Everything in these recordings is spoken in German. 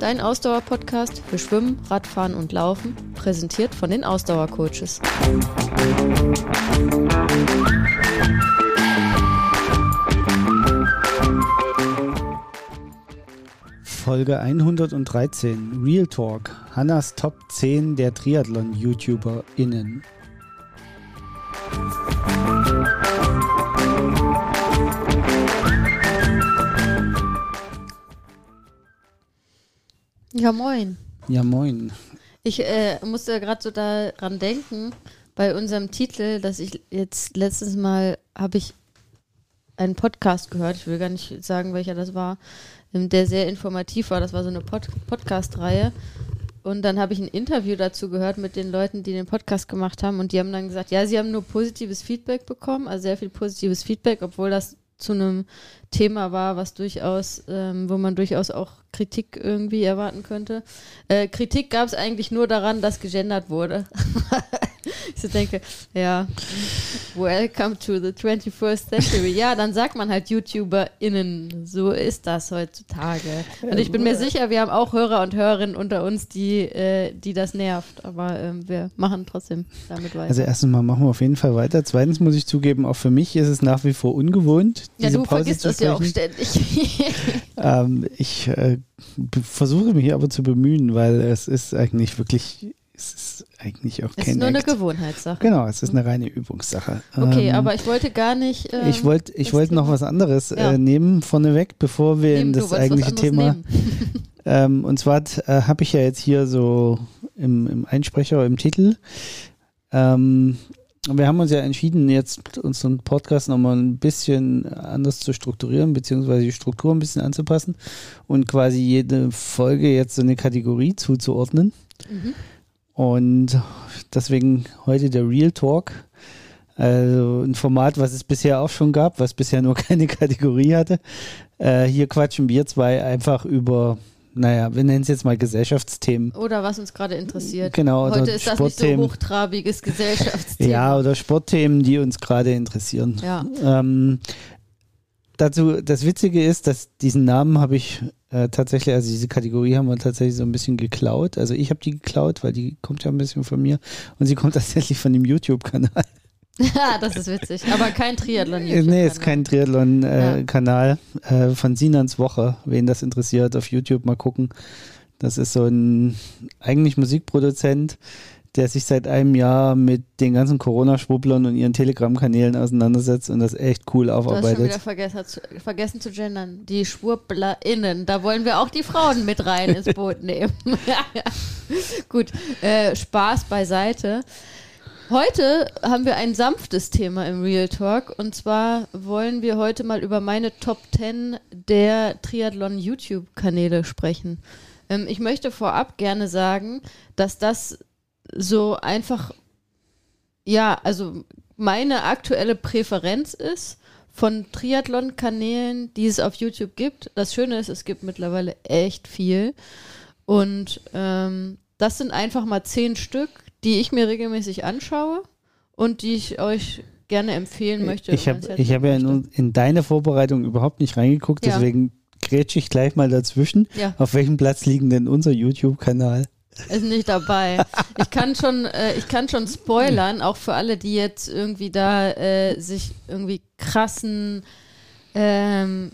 Dein Ausdauer-Podcast für Schwimmen, Radfahren und Laufen, präsentiert von den Ausdauercoaches. Folge 113 Real Talk Hannas Top 10 der Triathlon-YouTuberInnen. Ja, moin. Ja, moin. Ich äh, musste gerade so daran denken, bei unserem Titel, dass ich jetzt letztes Mal habe ich einen Podcast gehört, ich will gar nicht sagen, welcher das war, ähm, der sehr informativ war. Das war so eine Pod Podcast-Reihe. Und dann habe ich ein Interview dazu gehört mit den Leuten, die den Podcast gemacht haben. Und die haben dann gesagt, ja, sie haben nur positives Feedback bekommen, also sehr viel positives Feedback, obwohl das zu einem Thema war, was durchaus, ähm, wo man durchaus auch Kritik irgendwie erwarten könnte. Äh, Kritik gab es eigentlich nur daran, dass gegendert wurde. ich so denke, ja, welcome to the 21st century. Ja, dann sagt man halt YouTuberInnen. So ist das heutzutage. Und ich bin mir sicher, wir haben auch Hörer und Hörerinnen unter uns, die, äh, die das nervt. Aber ähm, wir machen trotzdem damit weiter. Also erstens mal machen wir auf jeden Fall weiter. Zweitens muss ich zugeben, auch für mich ist es nach wie vor ungewohnt, ja, diese du Pause vergisst das ja auch ständig. Ähm, ich äh, versuche mich aber zu bemühen, weil es ist eigentlich wirklich, es ist eigentlich auch Es kein ist nur eine Act. Gewohnheitssache. Genau, es ist eine reine Übungssache. Okay, Ähm, aber ich wollte gar nicht. Ähm, ich wollte ich das wollte noch was anderes Ja. äh, nehmen vorneweg, bevor wir nehmen. in das eigentliche Thema. Ähm, und zwar äh, habe ich ja jetzt hier so im, im Einsprecher, im Titel. Ähm, wir haben uns ja entschieden, jetzt unseren Podcast nochmal ein bisschen anders zu strukturieren, beziehungsweise die Struktur ein bisschen anzupassen und quasi jede Folge jetzt so eine Kategorie zuzuordnen. Mhm. Und deswegen heute der Real Talk. Also ein Format, was es bisher auch schon gab, was bisher nur keine Kategorie hatte. Äh, hier quatschen wir zwei einfach über, naja, wir nennen es jetzt mal Gesellschaftsthemen. Oder was uns gerade interessiert. Genau, Heute ist das nicht so hochtrabiges Gesellschaftsthema. Ja, oder Sportthemen, die uns gerade interessieren. Ja. Ähm, dazu, das Witzige ist, dass diesen Namen habe ich äh, tatsächlich, also diese Kategorie haben wir tatsächlich so ein bisschen geklaut. Also ich habe die geklaut, weil die kommt ja ein bisschen von mir und sie kommt tatsächlich von dem YouTube-Kanal. Ja, das ist witzig. Aber kein Triathlon. Äh, nee, ist kein Triathlon-Kanal Ja. äh, von Sinans Woche. Wen das interessiert, auf YouTube mal gucken. Das ist so ein eigentlich Musikproduzent, der sich seit einem Jahr mit den ganzen Corona-Schwubblern und ihren Telegram-Kanälen auseinandersetzt und das echt cool Du hast schon wieder aufarbeitet. vergessen, hast, vergessen zu gendern. Die SchwurblerInnen. Da wollen wir auch die Frauen mit rein ins Boot nehmen. Gut, äh, Spaß beiseite. Heute haben wir ein sanftes Thema im Real Talk und zwar wollen wir heute mal über meine Top 10 der Triathlon YouTube-Kanäle sprechen. Ähm, ich möchte vorab gerne sagen, dass das so einfach, ja, also meine aktuelle Präferenz ist von Triathlon-Kanälen, die es auf YouTube gibt. Das Schöne ist, es gibt mittlerweile echt viel. Und ähm, das sind einfach mal zehn Stück, die ich mir regelmäßig anschaue und die ich euch gerne empfehlen möchte. Ich habe hab ja legen in, in deine Vorbereitung überhaupt nicht reingeguckt, Ja. deswegen grätsche ich gleich mal dazwischen. Ja. Auf welchem Platz liegen denn unser YouTube-Kanal? Ist nicht dabei. Ich kann schon, äh, ich kann schon spoilern, auch für alle, die jetzt irgendwie da äh, sich irgendwie krassen, ähm,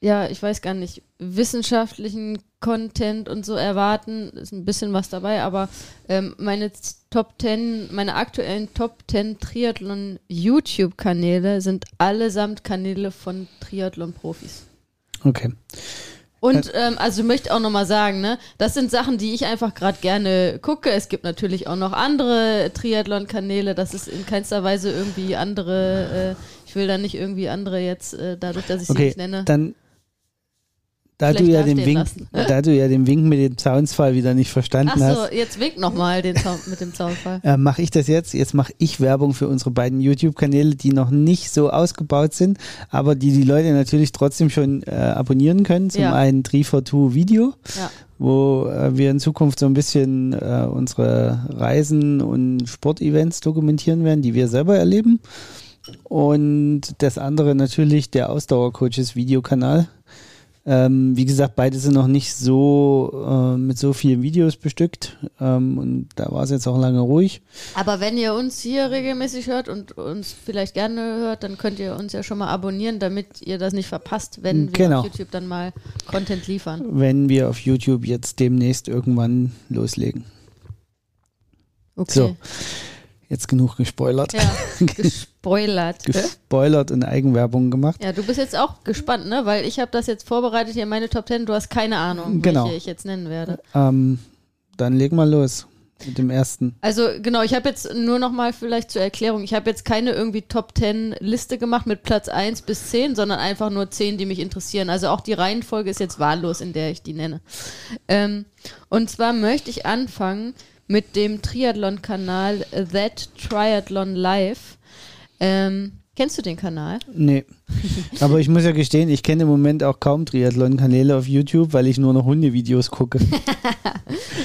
ja, ich weiß gar nicht, wissenschaftlichen Content und so erwarten. Ist ein bisschen was dabei, aber ähm, meine Top 10, meine aktuellen Top 10 Triathlon YouTube-Kanäle sind allesamt Kanäle von Triathlon-Profis. Okay. Und ähm, also ich möchte auch nochmal sagen, ne, das sind Sachen, die ich einfach gerade gerne gucke. Es gibt natürlich auch noch andere Triathlon-Kanäle. Das ist in keinster Weise irgendwie andere. Äh, ich will da nicht irgendwie andere jetzt, äh, dadurch, dass ich sie Okay, nicht nenne. dann da du, ja den Wink, da du ja den Wink mit dem Zaunsfall wieder nicht verstanden Ach so, hast, jetzt wink nochmal mit dem Zaunfall. äh, mache ich das jetzt. Jetzt mache ich Werbung für unsere beiden YouTube-Kanäle, die noch nicht so ausgebaut sind, aber die die Leute natürlich trotzdem schon äh, abonnieren können. Zum Ja. einen 342 Video, Ja. wo äh, wir in Zukunft so ein bisschen äh, unsere Reisen und Sportevents dokumentieren werden, die wir selber erleben. Und das andere natürlich der Ausdauercoaches Videokanal, Ähm, wie gesagt, beide sind noch nicht so äh, mit so vielen Videos bestückt ähm, und da war es jetzt auch lange ruhig. Aber wenn ihr uns hier regelmäßig hört und uns vielleicht gerne hört, dann könnt ihr uns ja schon mal abonnieren, damit ihr das nicht verpasst, wenn wir Genau. auf YouTube dann mal Content liefern. Wenn wir auf YouTube jetzt demnächst irgendwann loslegen. Okay. So. Jetzt genug gespoilert. Ja, gespoilert. Gespoilert und Eigenwerbung gemacht. Ja, du bist jetzt auch gespannt, ne? Weil ich habe das jetzt vorbereitet hier, meine Top 10. Du hast keine Ahnung, Genau. welche ich jetzt nennen werde. Ähm, dann legen wir los mit dem ersten. Also genau, ich habe jetzt nur noch mal vielleicht zur Erklärung, ich habe jetzt keine irgendwie Top 10 Liste gemacht mit Platz 1 bis 10, sondern einfach nur 10, die mich interessieren. Also auch die Reihenfolge ist jetzt wahllos, in der ich die nenne. Ähm, und zwar möchte ich anfangen mit dem Triathlon-Kanal That Triathlon Live. Ähm, kennst du den Kanal? Nee. Aber ich muss ja gestehen, ich kenne im Moment auch kaum Triathlon-Kanäle auf YouTube, weil ich nur noch Hundevideos gucke.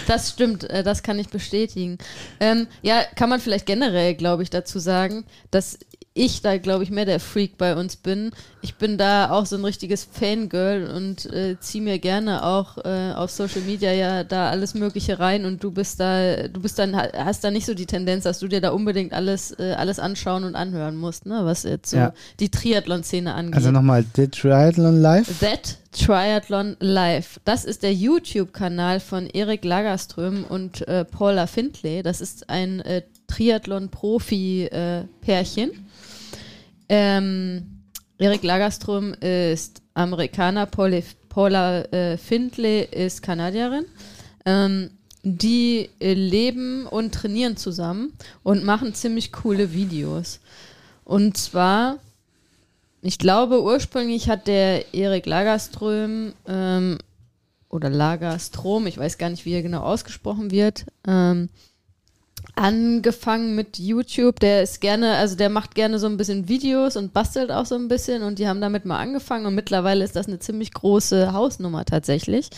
Das stimmt, äh, das kann ich bestätigen. Ähm, ja, kann man vielleicht generell, glaube ich, dazu sagen, dass ich da, glaube ich, mehr der Freak bei uns bin. Ich bin da auch so ein richtiges Fangirl und äh, ziehe mir gerne auch äh, auf Social Media ja da alles Mögliche rein und du bist da, du bist dann, hast da nicht so die Tendenz, dass du dir da unbedingt alles, äh, alles anschauen und anhören musst, ne, was jetzt so Ja. die Triathlon-Szene angeht. Also nochmal, The Triathlon Live. That Triathlon Live. Das ist der YouTube-Kanal von Erik Lagerström und äh, Paula Findlay. Das ist ein äh, Triathlon-Profi-Pärchen. Ähm, Erik Lagerström ist Amerikaner, Pauli, Paula äh, Findlay ist Kanadierin. Ähm, die äh, leben und trainieren zusammen und machen ziemlich coole Videos. Und zwar ich glaube, ursprünglich hat der Erik Lagerström ähm, oder Lagerstrom, ich weiß gar nicht, wie er genau ausgesprochen wird, ähm, angefangen mit YouTube. Der ist gerne, also der macht gerne so ein bisschen Videos und bastelt auch so ein bisschen und die haben damit mal angefangen und mittlerweile ist das eine ziemlich große Hausnummer tatsächlich.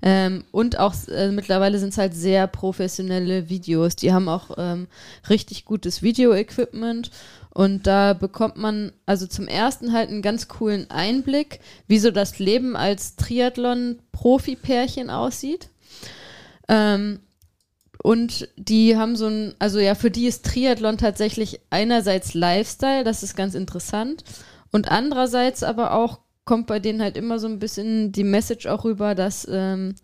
Ähm, und auch äh, mittlerweile sind es halt sehr professionelle Videos. Die haben auch ähm, richtig gutes Video-Equipment und da bekommt man also zum ersten halt einen ganz coolen Einblick, wie so das Leben als Triathlon-Profi-Pärchen aussieht. Ähm, und die haben so ein, also ja, für die ist Triathlon tatsächlich einerseits Lifestyle, das ist ganz interessant. Und andererseits aber auch kommt bei denen halt immer so ein bisschen die Message auch rüber, dass, ähm,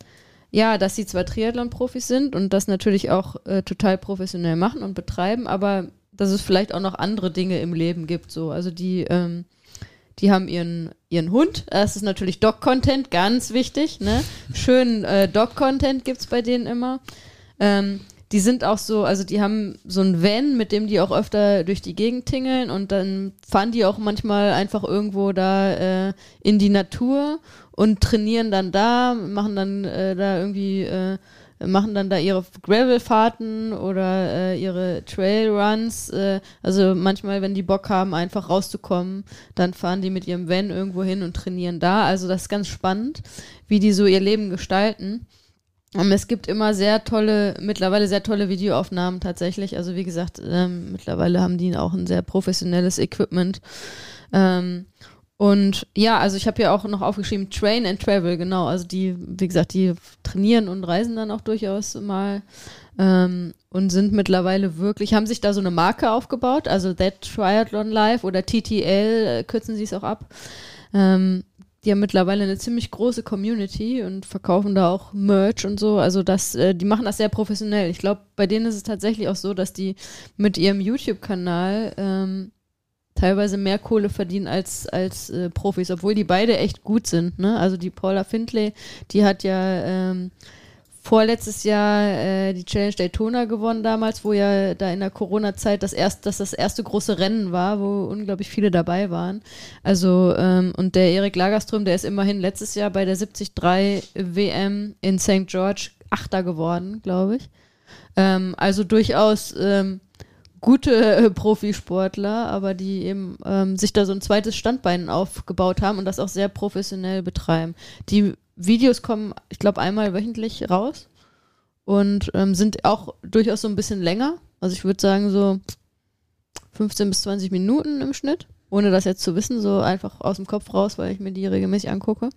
ja, dass sie zwar Triathlon-Profis sind und das natürlich auch äh, total professionell machen und betreiben, aber dass es vielleicht auch noch andere Dinge im Leben gibt. So. Also die, ähm, die haben ihren, ihren Hund. Das ist natürlich Dog-Content, ganz wichtig. Ne? Schön äh, Dog-Content gibt es bei denen immer. Ähm, die sind auch so, also die haben so ein Van, mit dem die auch öfter durch die Gegend tingeln und dann fahren die auch manchmal einfach irgendwo da äh, in die Natur und trainieren dann da, machen dann äh, da irgendwie, äh, machen dann da ihre Gravelfahrten oder äh, ihre Trailruns. Äh, also manchmal, wenn die Bock haben, einfach rauszukommen, dann fahren die mit ihrem Van irgendwo hin und trainieren da. Also das ist ganz spannend, wie die so ihr Leben gestalten. Und es gibt immer sehr tolle, mittlerweile sehr tolle Videoaufnahmen tatsächlich. Also wie gesagt, ähm, mittlerweile haben die auch ein sehr professionelles Equipment. Ähm, und ja, also ich habe ja auch noch aufgeschrieben Train and Travel, genau. Also die, wie gesagt, die trainieren und reisen dann auch durchaus mal ähm, und sind mittlerweile wirklich, haben sich da so eine Marke aufgebaut, also That Triathlon Live oder TTL, äh, kürzen sie es auch ab. Ähm, die haben mittlerweile eine ziemlich große Community und verkaufen da auch Merch und so. Also das, äh, die machen das sehr professionell. Ich glaube, bei denen ist es tatsächlich auch so, dass die mit ihrem YouTube-Kanal ähm, teilweise mehr Kohle verdienen als, als äh, Profis, obwohl die beide echt gut sind. Ne? Also die Paula Findlay, die hat ja ähm, vorletztes Jahr äh, die Challenge Daytona gewonnen damals, wo ja da in der Corona-Zeit das, erst, das das erste große Rennen war, wo unglaublich viele dabei waren. Also ähm, und der Erik Lagerström, der ist immerhin letztes Jahr bei der 73 WM in St. George Achter geworden, glaube ich. Ähm, also durchaus ähm, gute äh, Profisportler, aber die eben ähm, sich da so ein zweites Standbein aufgebaut haben und das auch sehr professionell betreiben. Die Videos kommen, ich glaube, einmal wöchentlich raus und ähm, sind auch durchaus so ein bisschen länger. Also ich würde sagen so 15 bis 20 Minuten im Schnitt. ohne das jetzt zu wissen, so einfach aus dem Kopf raus, weil ich mir die regelmäßig angucke.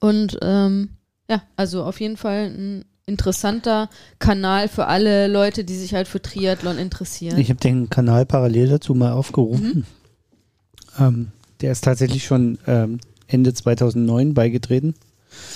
Und ähm, ja, also auf jeden Fall ein interessanter Kanal für alle Leute, die sich halt für Triathlon interessieren. Ich habe den Kanal parallel dazu mal aufgerufen. Mhm. Ähm, der ist tatsächlich schon ähm, Ende 2009 beigetreten.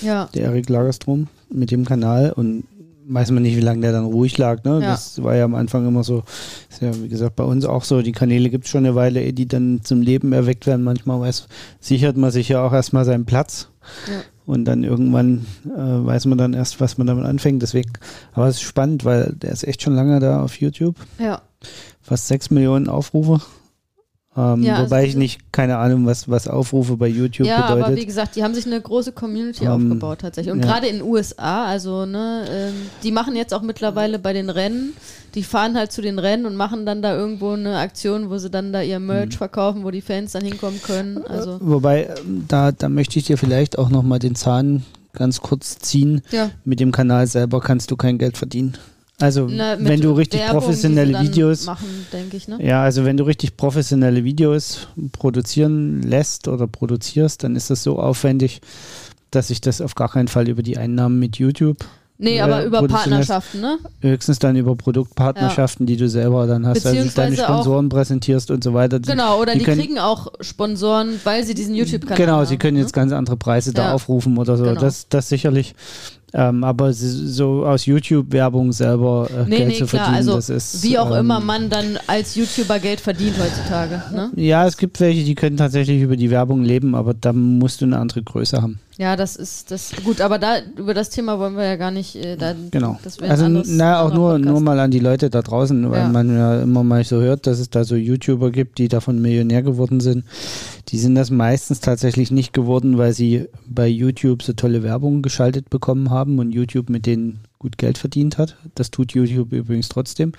Ja. Der Erik Lagerstrom mit dem Kanal und weiß man nicht, wie lange der dann ruhig lag. Ne? Ja. Das war ja am Anfang immer so, ist ja wie gesagt bei uns auch so, die Kanäle gibt es schon eine Weile, ehe die dann zum Leben erweckt werden. Manchmal weiß, sichert man sich ja auch erstmal seinen Platz. Ja. Und dann irgendwann äh, weiß man dann erst, was man damit anfängt. Deswegen, aber es ist spannend, weil der ist echt schon lange da auf YouTube. Ja. Fast sechs Millionen Aufrufe. Ähm, ja, wobei also ich nicht, keine Ahnung, was, was Aufrufe bei YouTube ja, bedeutet. Ja, aber wie gesagt, die haben sich eine große Community ähm, aufgebaut tatsächlich. Und ja. gerade in den USA, also ne, ähm, die machen jetzt auch mittlerweile bei den Rennen, die fahren halt zu den Rennen und machen dann da irgendwo eine Aktion, wo sie dann da ihr Merch mhm. verkaufen, wo die Fans dann hinkommen können. Also. Wobei, ähm, da, da möchte ich dir vielleicht auch nochmal den Zahn ganz kurz ziehen. Ja. Mit dem Kanal selber kannst du kein Geld verdienen. Also Na, wenn du richtig Werbung, professionelle Videos machen, ich, ne? Ja, also wenn du richtig professionelle Videos produzieren lässt oder produzierst, dann ist das so aufwendig, dass ich das auf gar keinen Fall über die Einnahmen mit YouTube Nee, aber über Partnerschaften, ne? Höchstens dann über Produktpartnerschaften, ja. die du selber dann hast, also deine Sponsoren präsentierst und so weiter. Genau, oder die, die können, kriegen auch Sponsoren, weil sie diesen YouTube-Kanal haben. Genau, sie können jetzt ne? ganz andere Preise ja. da aufrufen oder so. Genau. Das, das sicherlich. Ähm, aber so aus YouTube-Werbung selber äh, nee, Geld nee, zu klar. verdienen, also, das ist. Wie auch ähm, immer man dann als YouTuber Geld verdient heutzutage. Ne? Ja, es gibt welche, die können tatsächlich über die Werbung leben, aber da musst du eine andere Größe haben. Ja, das ist das gut, aber da über das Thema wollen wir ja gar nicht. Äh, da, genau. also anderes, na auch nur nur mal an die Leute da draußen, weil ja. man ja immer mal so hört, dass es da so YouTuber gibt, die davon Millionär geworden sind. Die sind das meistens tatsächlich nicht geworden, weil sie bei YouTube so tolle Werbung geschaltet bekommen haben und YouTube mit denen gut Geld verdient hat. Das tut YouTube übrigens trotzdem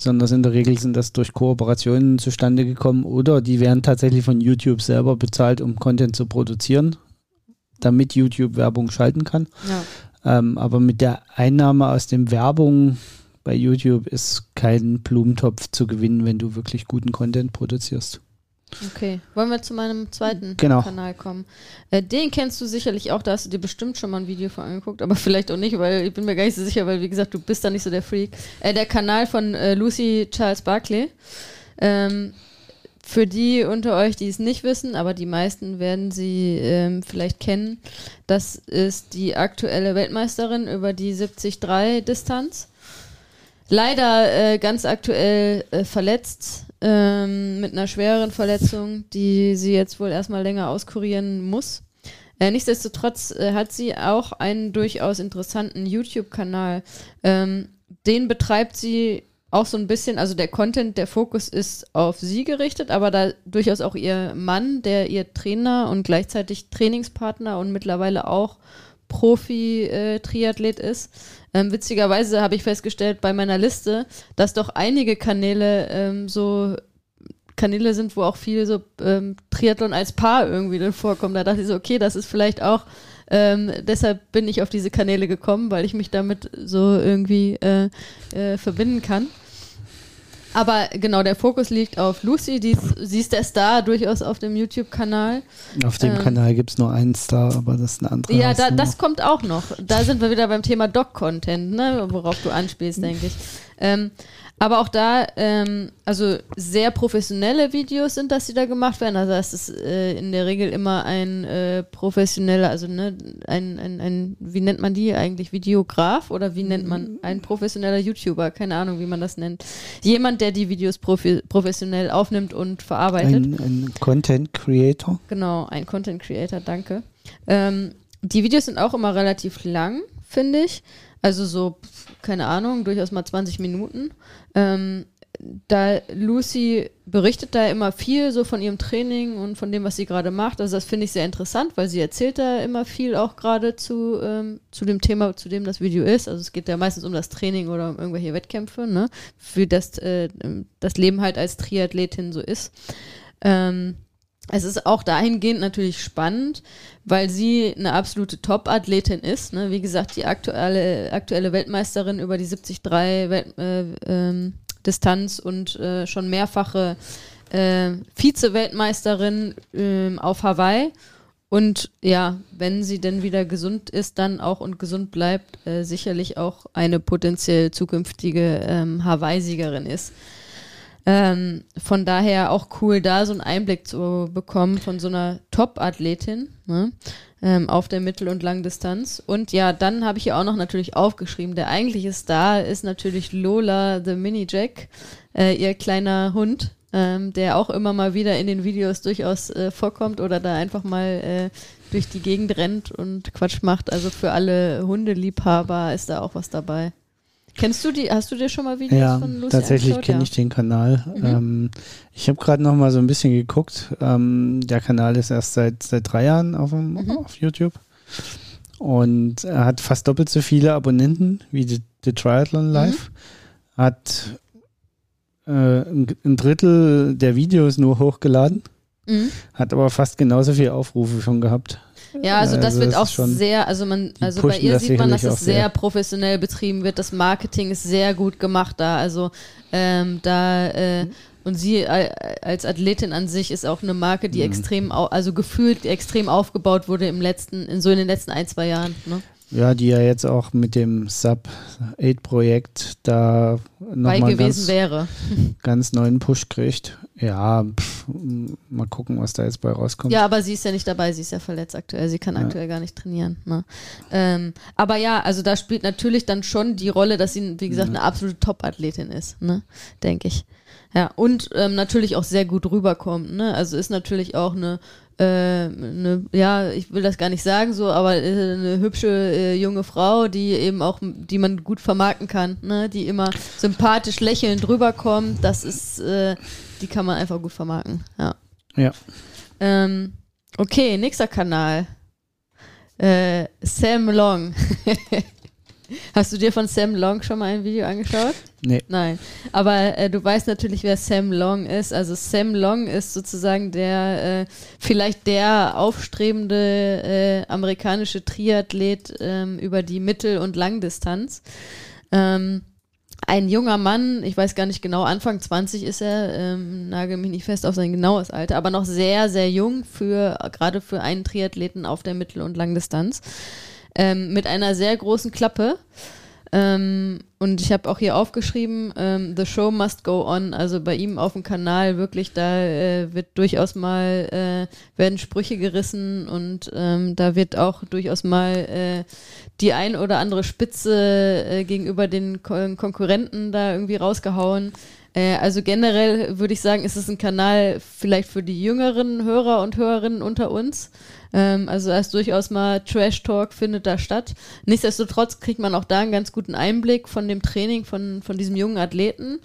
sondern in der Regel sind das durch Kooperationen zustande gekommen oder die werden tatsächlich von YouTube selber bezahlt, um Content zu produzieren damit YouTube Werbung schalten kann. Ja. Ähm, aber mit der Einnahme aus dem Werbung bei YouTube ist kein Blumentopf zu gewinnen, wenn du wirklich guten Content produzierst. Okay, wollen wir zu meinem zweiten genau. Kanal kommen. Äh, den kennst du sicherlich auch, da hast du dir bestimmt schon mal ein Video von angeguckt, aber vielleicht auch nicht, weil ich bin mir gar nicht so sicher, weil wie gesagt, du bist da nicht so der Freak. Äh, der Kanal von äh, Lucy Charles Barkley. Ähm, für die unter euch, die es nicht wissen, aber die meisten werden sie ähm, vielleicht kennen, das ist die aktuelle Weltmeisterin über die 73-Distanz. Leider äh, ganz aktuell äh, verletzt, ähm, mit einer schwereren Verletzung, die sie jetzt wohl erstmal länger auskurieren muss. Äh, nichtsdestotrotz äh, hat sie auch einen durchaus interessanten YouTube-Kanal. Ähm, den betreibt sie auch so ein bisschen, also der Content, der Fokus ist auf sie gerichtet, aber da durchaus auch ihr Mann, der ihr Trainer und gleichzeitig Trainingspartner und mittlerweile auch Profi-Triathlet äh, ist. Ähm, witzigerweise habe ich festgestellt bei meiner Liste, dass doch einige Kanäle ähm, so Kanäle sind, wo auch viel so ähm, Triathlon als Paar irgendwie dann vorkommt. Da dachte ich so, okay, das ist vielleicht auch ähm, deshalb bin ich auf diese Kanäle gekommen, weil ich mich damit so irgendwie äh, äh, verbinden kann. Aber genau, der Fokus liegt auf Lucy. Die, sie ist der Star durchaus auf dem YouTube-Kanal. Auf dem ähm, Kanal gibt es nur einen Star, aber das ist eine andere Ja, da, das kommt auch noch. Da sind wir wieder beim Thema Doc-Content, ne, worauf du anspielst, denke ich. Ähm, aber auch da, ähm, also sehr professionelle Videos sind das, die da gemacht werden. Also das ist äh, in der Regel immer ein äh, professioneller, also ne, ein, ein, ein, wie nennt man die eigentlich, Videograf oder wie nennt man ein professioneller YouTuber? Keine Ahnung, wie man das nennt. Jemand, der die Videos profi professionell aufnimmt und verarbeitet. Ein, ein Content Creator. Genau, ein Content Creator, danke. Ähm, die Videos sind auch immer relativ lang, finde ich. Also so, keine Ahnung, durchaus mal 20 Minuten. Ähm, da Lucy berichtet da immer viel so von ihrem Training und von dem, was sie gerade macht. Also das finde ich sehr interessant, weil sie erzählt da immer viel auch gerade zu, ähm, zu dem Thema, zu dem das Video ist. Also es geht ja meistens um das Training oder um irgendwelche Wettkämpfe, ne? Für das äh, das Leben halt als Triathletin so ist. Ähm, es ist auch dahingehend natürlich spannend, weil sie eine absolute Top-Athletin ist. Ne? Wie gesagt, die aktuelle, aktuelle Weltmeisterin über die 73 Welt, äh, ähm, Distanz und äh, schon mehrfache äh, Vize-Weltmeisterin ähm, auf Hawaii. Und ja, wenn sie denn wieder gesund ist, dann auch und gesund bleibt, äh, sicherlich auch eine potenziell zukünftige ähm, Hawaii-Siegerin ist. Ähm, von daher auch cool, da so einen Einblick zu bekommen von so einer Top-Athletin ne? ähm, auf der Mittel- und Langdistanz. Und ja, dann habe ich ja auch noch natürlich aufgeschrieben, der eigentliche Star ist natürlich Lola the Mini Jack, äh, ihr kleiner Hund, ähm, der auch immer mal wieder in den Videos durchaus äh, vorkommt oder da einfach mal äh, durch die Gegend rennt und Quatsch macht. Also für alle Hundeliebhaber ist da auch was dabei. Kennst du die, hast du dir schon mal Videos ja, von Lucy tatsächlich kenne ja. ich den Kanal. Mhm. Ähm, ich habe gerade noch mal so ein bisschen geguckt. Ähm, der Kanal ist erst seit, seit drei Jahren auf, dem, Mhm. auf YouTube. Und er hat fast doppelt so viele Abonnenten wie die, die Mhm. Triathlon Live. Hat äh, ein, ein Drittel der Videos nur hochgeladen, Mhm. hat aber fast genauso viele Aufrufe schon gehabt. Ja, also das Also wird das auch ist schon- sehr, also man, also bei ihr sieht man, dass es auch sehr sehr. professionell betrieben wird. Das Marketing ist sehr gut gemacht da. Also ähm, da äh, und sie äh, als Athletin an sich ist auch eine Marke, die Mhm. extrem, also gefühlt extrem aufgebaut wurde im letzten, in so in den letzten ein zwei Jahren. Ne? Ja, die ja jetzt auch mit dem Sub-8-Projekt da Bei nochmal gewesen ganz, wäre. ganz neuen Push kriegt. Ja, pff, mal gucken, was da jetzt bei rauskommt. Ja, aber sie ist ja nicht dabei, sie ist ja verletzt aktuell, sie kann Ja. aktuell gar nicht trainieren. Ne? Ähm, aber ja, also da spielt natürlich dann schon die Rolle, dass sie, wie gesagt, eine absolute Top-Athletin ist, ne? denke ich. Ja, und ähm, natürlich auch sehr gut rüberkommt. Ne? Also ist natürlich auch eine, äh, eine, ja, ich will das gar nicht sagen so, aber äh, eine hübsche äh, junge Frau, die eben auch, die man gut vermarkten kann, ne? die immer sympathisch lächelnd rüberkommt. Das ist, äh, die kann man einfach gut vermarkten. Ja. Ja. Ähm, okay, nächster Kanal. Äh, Sam Long. Hast du dir von Sam Long schon mal ein Video angeschaut? Nee. Nein. Aber äh, du weißt natürlich, wer Sam Long ist. Also Sam Long ist sozusagen der, äh, vielleicht der aufstrebende äh, amerikanische Triathlet ähm, über die Mittel- und Langdistanz. Ähm, ein junger Mann, ich weiß gar nicht genau, Anfang 20 ist er, ähm, nagel mich nicht fest auf sein genaues Alter, aber noch sehr, sehr jung für, gerade für einen Triathleten auf der Mittel- und Langdistanz. Ähm, mit einer sehr großen Klappe. Ähm, und ich habe auch hier aufgeschrieben, ähm, The Show Must Go On. Also bei ihm auf dem Kanal wirklich, da äh, wird durchaus mal, äh, werden Sprüche gerissen und ähm, da wird auch durchaus mal äh, die ein oder andere Spitze äh, gegenüber den Ko Konkurrenten da irgendwie rausgehauen. Äh, also generell würde ich sagen, ist es ein Kanal vielleicht für die jüngeren Hörer und Hörerinnen unter uns. Ähm, also da ist durchaus mal Trash Talk findet da statt. Nichtsdestotrotz kriegt man auch da einen ganz guten Einblick von dem Training von, von diesem jungen Athleten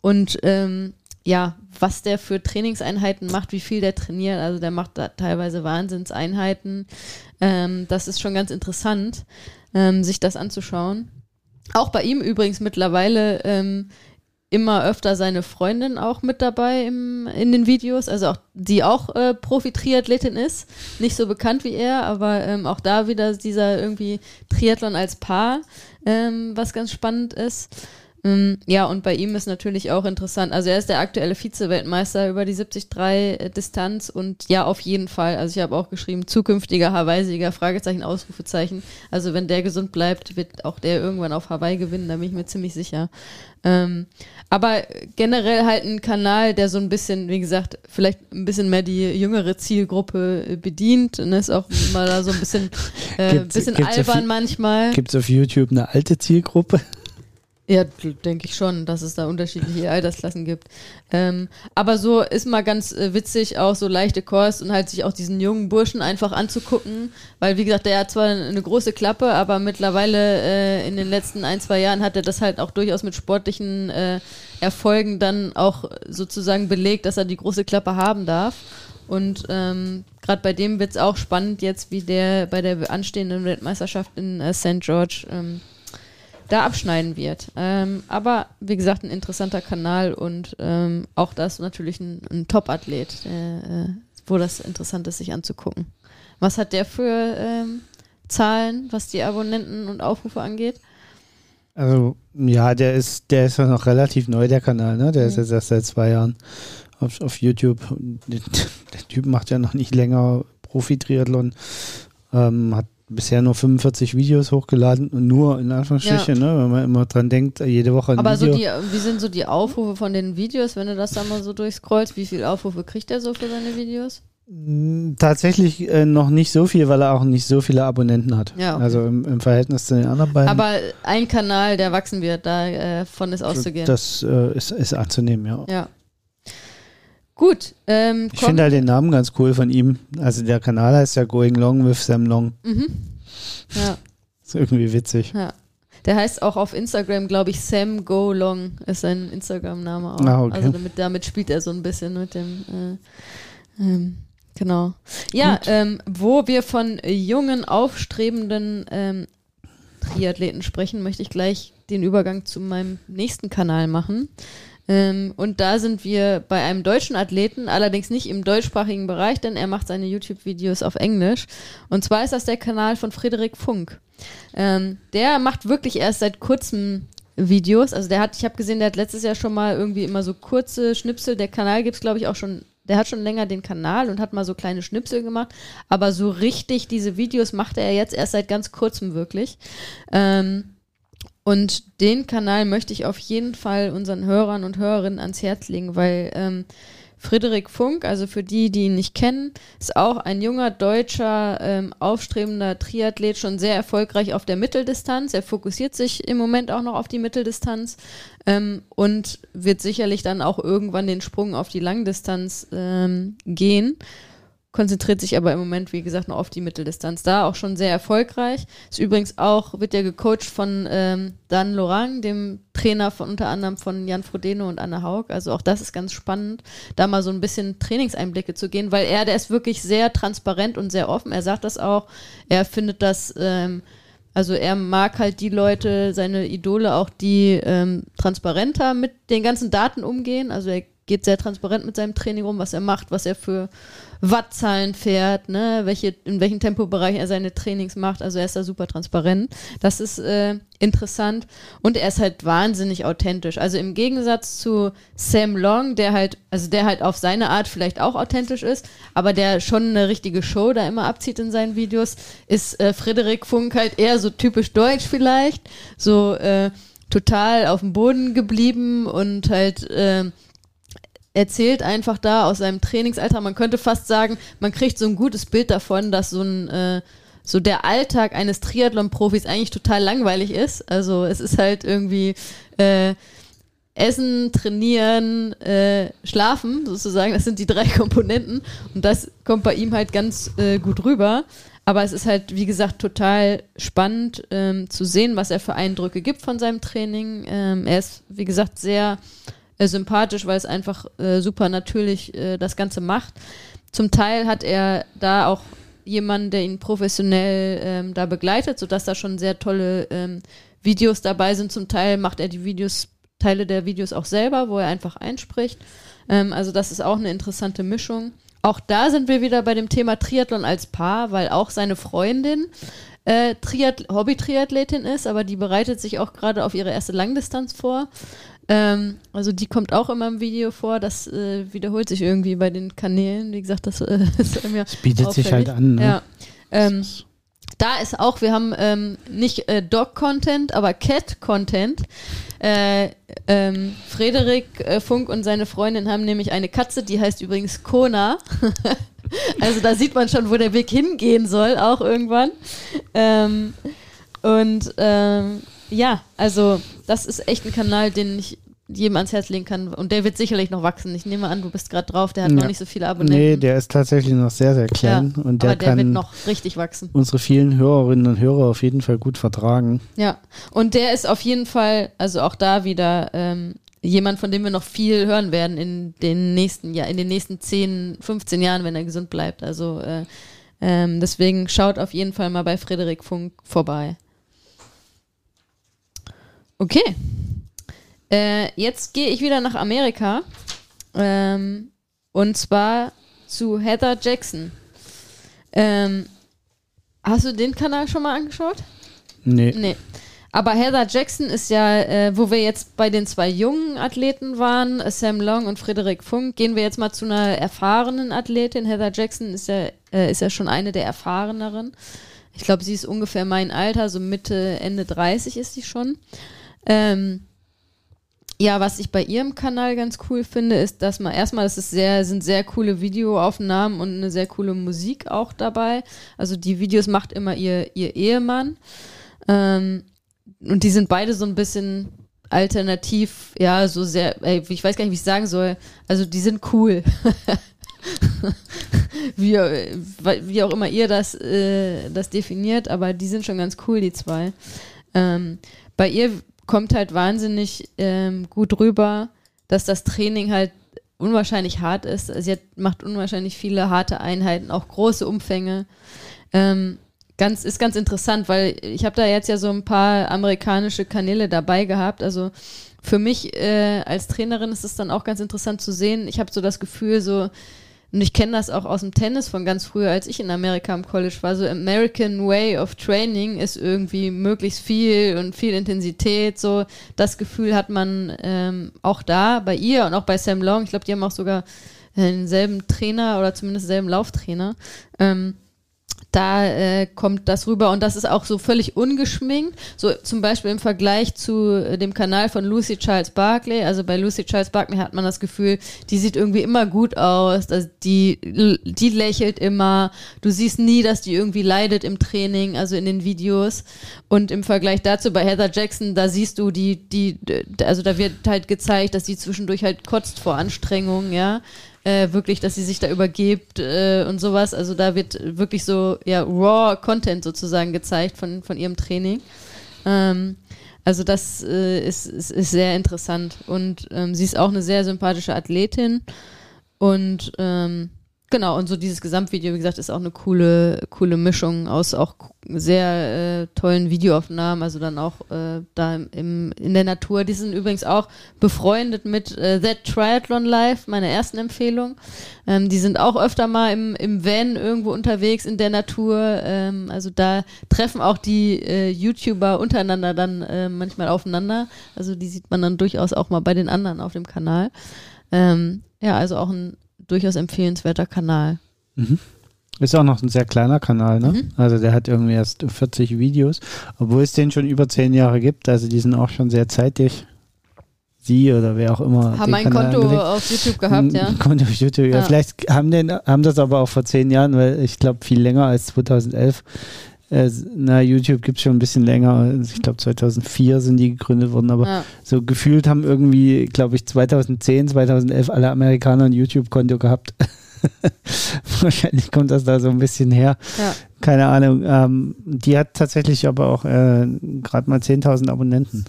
und ähm, ja, was der für Trainingseinheiten macht, wie viel der trainiert. Also der macht da teilweise Wahnsinnseinheiten. Ähm, das ist schon ganz interessant, ähm, sich das anzuschauen. Auch bei ihm übrigens mittlerweile ähm, immer öfter seine Freundin auch mit dabei im, in den Videos, also auch die auch äh, Profi-Triathletin ist, nicht so bekannt wie er, aber ähm, auch da wieder dieser irgendwie Triathlon als Paar, ähm, was ganz spannend ist. Ähm, ja, und bei ihm ist natürlich auch interessant, also er ist der aktuelle Vize-Weltmeister über die 73-Distanz und ja, auf jeden Fall, also ich habe auch geschrieben, zukünftiger Hawaii-Sieger, Fragezeichen, Ausrufezeichen. Also wenn der gesund bleibt, wird auch der irgendwann auf Hawaii gewinnen, da bin ich mir ziemlich sicher. Ähm, aber generell halt ein Kanal, der so ein bisschen, wie gesagt, vielleicht ein bisschen mehr die jüngere Zielgruppe bedient und ist auch mal da so ein bisschen, äh, Gibt's- bisschen gibt's auf albern Ju- manchmal. Gibt es auf YouTube eine alte Zielgruppe? Ja, denke ich schon, dass es da unterschiedliche Altersklassen gibt. Ähm, aber so ist mal ganz äh, witzig, auch so leichte Kost und halt sich auch diesen jungen Burschen einfach anzugucken, weil wie gesagt, der hat zwar eine große Klappe, aber mittlerweile äh, in den letzten ein, zwei Jahren hat er das halt auch durchaus mit sportlichen äh, Erfolgen dann auch sozusagen belegt, dass er die große Klappe haben darf. Und ähm, gerade bei dem wird es auch spannend jetzt, wie der bei der anstehenden Weltmeisterschaft in äh, St. George ähm, da abschneiden wird. Ähm, aber wie gesagt, ein interessanter Kanal und ähm, auch das natürlich ein, ein Top-Athlet, äh, äh, wo das interessant ist, sich anzugucken. Was hat der für ähm, Zahlen, was die Abonnenten und Aufrufe angeht? Also, ja, der ist, der ist ja noch relativ neu, der Kanal, ne? Der ist Mhm. jetzt erst seit zwei Jahren. auf, auf YouTube. Der, der Typ macht ja noch nicht länger Profi-Triathlon. Ähm, hat bisher nur 45 Videos hochgeladen und nur in Anführungsstrichen, ne, wenn man immer dran denkt, jede Woche ein Aber so Video. die, wie sind so die Aufrufe von den Videos, wenn du das da mal so durchscrollst? Wie viele Aufrufe kriegt er so für seine Videos? Mm, Tatsächlich äh, noch nicht so viel, weil er auch nicht so viele Abonnenten hat. Ja, okay. Also im, im Verhältnis zu den anderen beiden. Aber ein Kanal, der wachsen wird, davon ist auszugehen. Das äh, ist, ist anzunehmen, ja. ja. Gut. Ähm, Ich finde halt den Namen ganz cool von ihm. Also der Kanal heißt ja Going Long with Sam Long. Mhm. Ja, Ist irgendwie witzig. ja. Der heißt auch auf Instagram, glaube ich, Sam Go Long ist sein Instagram-Name auch. Ah, okay. Also damit, damit spielt er so ein bisschen mit dem. Äh, ähm, genau. Ja, ähm, wo wir von jungen, aufstrebenden ähm, Triathleten sprechen, möchte ich gleich den Übergang zu meinem nächsten Kanal machen. Ähm, und da sind wir bei einem deutschen Athleten, allerdings nicht im deutschsprachigen Bereich, denn er macht seine YouTube-Videos auf Englisch. Und zwar ist das der Kanal von Frederik Funk. Ähm, der macht wirklich erst seit kurzem Videos. Also der hat, ich habe gesehen, der hat letztes Jahr schon mal irgendwie immer so kurze Schnipsel. Der Kanal gibt's glaube ich, auch schon, der hat schon länger den Kanal und hat mal so kleine Schnipsel gemacht. Aber so richtig diese Videos macht er jetzt erst seit ganz kurzem wirklich. Ähm, und den Kanal möchte ich auf jeden Fall unseren Hörern und Hörerinnen ans Herz legen, weil ähm, Friedrich Funk, also für die, die ihn nicht kennen, ist auch ein junger deutscher ähm, aufstrebender Triathlet, schon sehr erfolgreich auf der Mitteldistanz. Er fokussiert sich im Moment auch noch auf die Mitteldistanz ähm, und wird sicherlich dann auch irgendwann den Sprung auf die Langdistanz ähm, gehen konzentriert sich aber im Moment, wie gesagt, noch auf die Mitteldistanz. Da auch schon sehr erfolgreich. Ist übrigens auch, wird ja gecoacht von ähm, Dan Lorang, dem Trainer von unter anderem von Jan Frodeno und Anne Haug. Also auch das ist ganz spannend, da mal so ein bisschen Trainingseinblicke zu gehen, weil er, der ist wirklich sehr transparent und sehr offen. Er sagt das auch. Er findet das, ähm, also er mag halt die Leute, seine Idole auch, die ähm, transparenter mit den ganzen Daten umgehen. Also er geht sehr transparent mit seinem Training um, was er macht, was er für Wattzahlen fährt, ne, welche, in welchem Tempobereich er seine Trainings macht. Also er ist da super transparent. Das ist äh, interessant. Und er ist halt wahnsinnig authentisch. Also im Gegensatz zu Sam Long, der halt, also der halt auf seine Art vielleicht auch authentisch ist, aber der schon eine richtige Show da immer abzieht in seinen Videos, ist äh, Frederik Funk halt eher so typisch deutsch vielleicht. So äh, total auf dem Boden geblieben und halt äh, erzählt einfach da aus seinem Trainingsalltag. Man könnte fast sagen, man kriegt so ein gutes Bild davon, dass so ein äh, so der Alltag eines Triathlon-Profis eigentlich total langweilig ist. Also es ist halt irgendwie äh, Essen, Trainieren, äh, Schlafen sozusagen. Das sind die drei Komponenten und das kommt bei ihm halt ganz äh, gut rüber. Aber es ist halt, wie gesagt, total spannend ähm, zu sehen, was er für Eindrücke gibt von seinem Training. Ähm, er ist, wie gesagt, sehr äh, sympathisch, weil es einfach äh, super natürlich äh, das Ganze macht. Zum Teil hat er da auch jemanden, der ihn professionell ähm, da begleitet, sodass da schon sehr tolle ähm, Videos dabei sind. Zum Teil macht er die Videos, Teile der Videos auch selber, wo er einfach einspricht. Ähm, also das ist auch eine interessante Mischung. Auch da sind wir wieder bei dem Thema Triathlon als Paar, weil auch seine Freundin äh, Triath Hobby-Triathletin ist, aber die bereitet sich auch gerade auf ihre erste Langdistanz vor. Ähm, also die kommt auch immer im Video vor. Das äh, wiederholt sich irgendwie bei den Kanälen. Wie gesagt, das äh, ist bei mir Es bietet sich auffällig. halt an. Ne? Ja. Ähm, da ist auch, wir haben ähm, nicht äh, Dog-Content, aber Cat-Content. Äh, ähm, Frederik äh, Funk und seine Freundin haben nämlich eine Katze, die heißt übrigens Kona. also da sieht man schon, wo der Weg hingehen soll, auch irgendwann. Ähm, und ähm, ja, also das ist echt ein Kanal, den ich jedem ans Herz legen kann. Und der wird sicherlich noch wachsen. Ich nehme an, du bist gerade drauf, der hat Ja. noch nicht so viele Abonnenten. Nee, der ist tatsächlich noch sehr, sehr klein ja, und der aber der kann wird noch richtig wachsen. unsere vielen Hörerinnen und Hörer auf jeden Fall gut vertragen. Ja, und der ist auf jeden Fall, also auch da wieder ähm, jemand, von dem wir noch viel hören werden in den nächsten Jahr, in den nächsten 10, 15 Jahren, wenn er gesund bleibt. Also äh, ähm, deswegen schaut auf jeden Fall mal bei Frederik Funk vorbei. Okay. Äh, jetzt gehe ich wieder nach Amerika. Ähm, und zwar zu Heather Jackson. Ähm, hast du den Kanal schon mal angeschaut? Nee. Nee. aber Heather Jackson ist ja, äh, wo wir jetzt bei den zwei jungen Athleten waren, äh, Sam Long und Frederik Funk, gehen wir jetzt mal zu einer erfahrenen Athletin. Heather Jackson ist ja, äh, ist ja schon eine der erfahreneren. Ich glaube, sie ist ungefähr mein Alter, so Mitte, Ende 30 ist sie schon. Ähm, ja, was ich bei ihrem Kanal ganz cool finde, ist, dass man erstmal, es ist sehr, sind sehr coole Videoaufnahmen und eine sehr coole Musik auch dabei. Also die Videos macht immer ihr, ihr Ehemann. Ähm, und die sind beide so ein bisschen alternativ, ja, so sehr, ey, ich weiß gar nicht, wie ich sagen soll. Also die sind cool. wie, wie auch immer ihr das, äh, das definiert, aber die sind schon ganz cool, die zwei. Ähm, bei ihr kommt halt wahnsinnig ähm, gut rüber, dass das Training halt unwahrscheinlich hart ist. Sie hat, macht unwahrscheinlich viele harte Einheiten, auch große Umfänge. Ähm, ganz, ist ganz interessant, weil ich habe da jetzt ja so ein paar amerikanische Kanäle dabei gehabt. Also für mich äh, als Trainerin ist es dann auch ganz interessant zu sehen. Ich habe so das Gefühl, so und ich kenne das auch aus dem Tennis von ganz früher, als ich in Amerika im College war. So American Way of Training ist irgendwie möglichst viel und viel Intensität. So das Gefühl hat man ähm, auch da bei ihr und auch bei Sam Long. Ich glaube, die haben auch sogar denselben Trainer oder zumindest denselben Lauftrainer. Ähm, da äh, kommt das rüber und das ist auch so völlig ungeschminkt. So zum Beispiel im Vergleich zu äh, dem Kanal von Lucy Charles Barkley. Also bei Lucy Charles Barkley hat man das Gefühl, die sieht irgendwie immer gut aus, dass die, die lächelt immer. Du siehst nie, dass die irgendwie leidet im Training, also in den Videos. Und im Vergleich dazu bei Heather Jackson, da siehst du die, die, also da wird halt gezeigt, dass sie zwischendurch halt kotzt vor Anstrengung, ja äh, wirklich, dass sie sich da übergibt äh, und sowas. Also da wird wirklich so ja raw Content sozusagen gezeigt von, von ihrem Training. Ähm, also das äh, ist, ist, ist, sehr interessant und ähm, sie ist auch eine sehr sympathische Athletin und ähm, Genau, und so dieses Gesamtvideo, wie gesagt, ist auch eine coole, coole Mischung aus auch sehr äh, tollen Videoaufnahmen, also dann auch äh, da im, in der Natur. Die sind übrigens auch befreundet mit äh, That Triathlon Live, meine ersten Empfehlung. Ähm, die sind auch öfter mal im, im Van irgendwo unterwegs in der Natur. Ähm, also da treffen auch die äh, YouTuber untereinander dann äh, manchmal aufeinander. Also die sieht man dann durchaus auch mal bei den anderen auf dem Kanal. Ähm, ja, also auch ein durchaus empfehlenswerter Kanal. Mhm. Ist auch noch ein sehr kleiner Kanal, ne? Mhm. Also der hat irgendwie erst 40 Videos, obwohl es den schon über 10 Jahre gibt. Also die sind auch schon sehr zeitig. Sie oder wer auch immer. Haben ein Kanal Konto angelegt. auf YouTube gehabt, ja. Ein Konto auf YouTube, ja. ja. Vielleicht haben, den, haben das aber auch vor 10 Jahren, weil ich glaube viel länger als 2011. Äh, na, YouTube gibt es schon ein bisschen länger. Ich glaube 2004 sind die gegründet worden, aber ja. so gefühlt haben irgendwie, glaube ich, 2010, 2011 alle Amerikaner ein YouTube-Konto gehabt. Wahrscheinlich kommt das da so ein bisschen her. Ja. Keine Ahnung. Ähm, die hat tatsächlich aber auch äh, gerade mal 10.000 Abonnenten.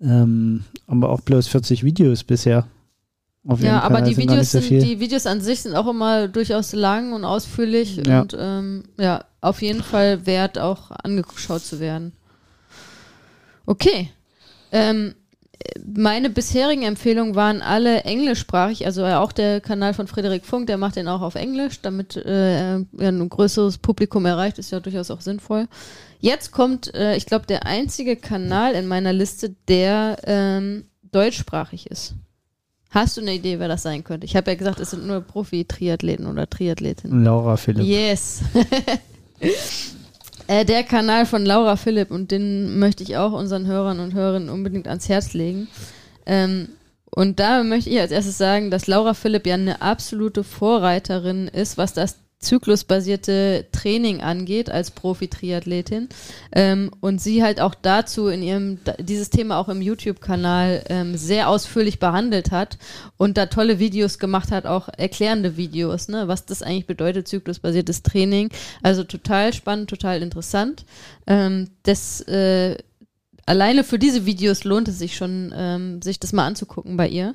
Ähm, aber auch bloß 40 Videos bisher. Ja, aber die Videos, sind, die Videos an sich sind auch immer durchaus lang und ausführlich ja. und ähm, ja, auf jeden Fall wert, auch angeschaut zu werden. Okay. Ähm, meine bisherigen Empfehlungen waren alle englischsprachig, also auch der Kanal von Frederik Funk, der macht den auch auf Englisch, damit äh, er ein größeres Publikum erreicht, ist ja durchaus auch sinnvoll. Jetzt kommt, äh, ich glaube, der einzige Kanal in meiner Liste, der ähm, deutschsprachig ist. Hast du eine Idee, wer das sein könnte? Ich habe ja gesagt, es sind nur Profi-Triathleten oder Triathletinnen. Laura Philipp. Yes. äh, der Kanal von Laura Philipp und den möchte ich auch unseren Hörern und Hörerinnen unbedingt ans Herz legen. Ähm, und da möchte ich als erstes sagen, dass Laura Philipp ja eine absolute Vorreiterin ist, was das zyklusbasierte Training angeht als Profi-Triathletin ähm, und sie halt auch dazu in ihrem dieses Thema auch im YouTube-Kanal ähm, sehr ausführlich behandelt hat und da tolle Videos gemacht hat, auch erklärende Videos, ne, was das eigentlich bedeutet, zyklusbasiertes Training. Also total spannend, total interessant. Ähm, das äh, alleine für diese Videos lohnt es sich schon, ähm, sich das mal anzugucken bei ihr.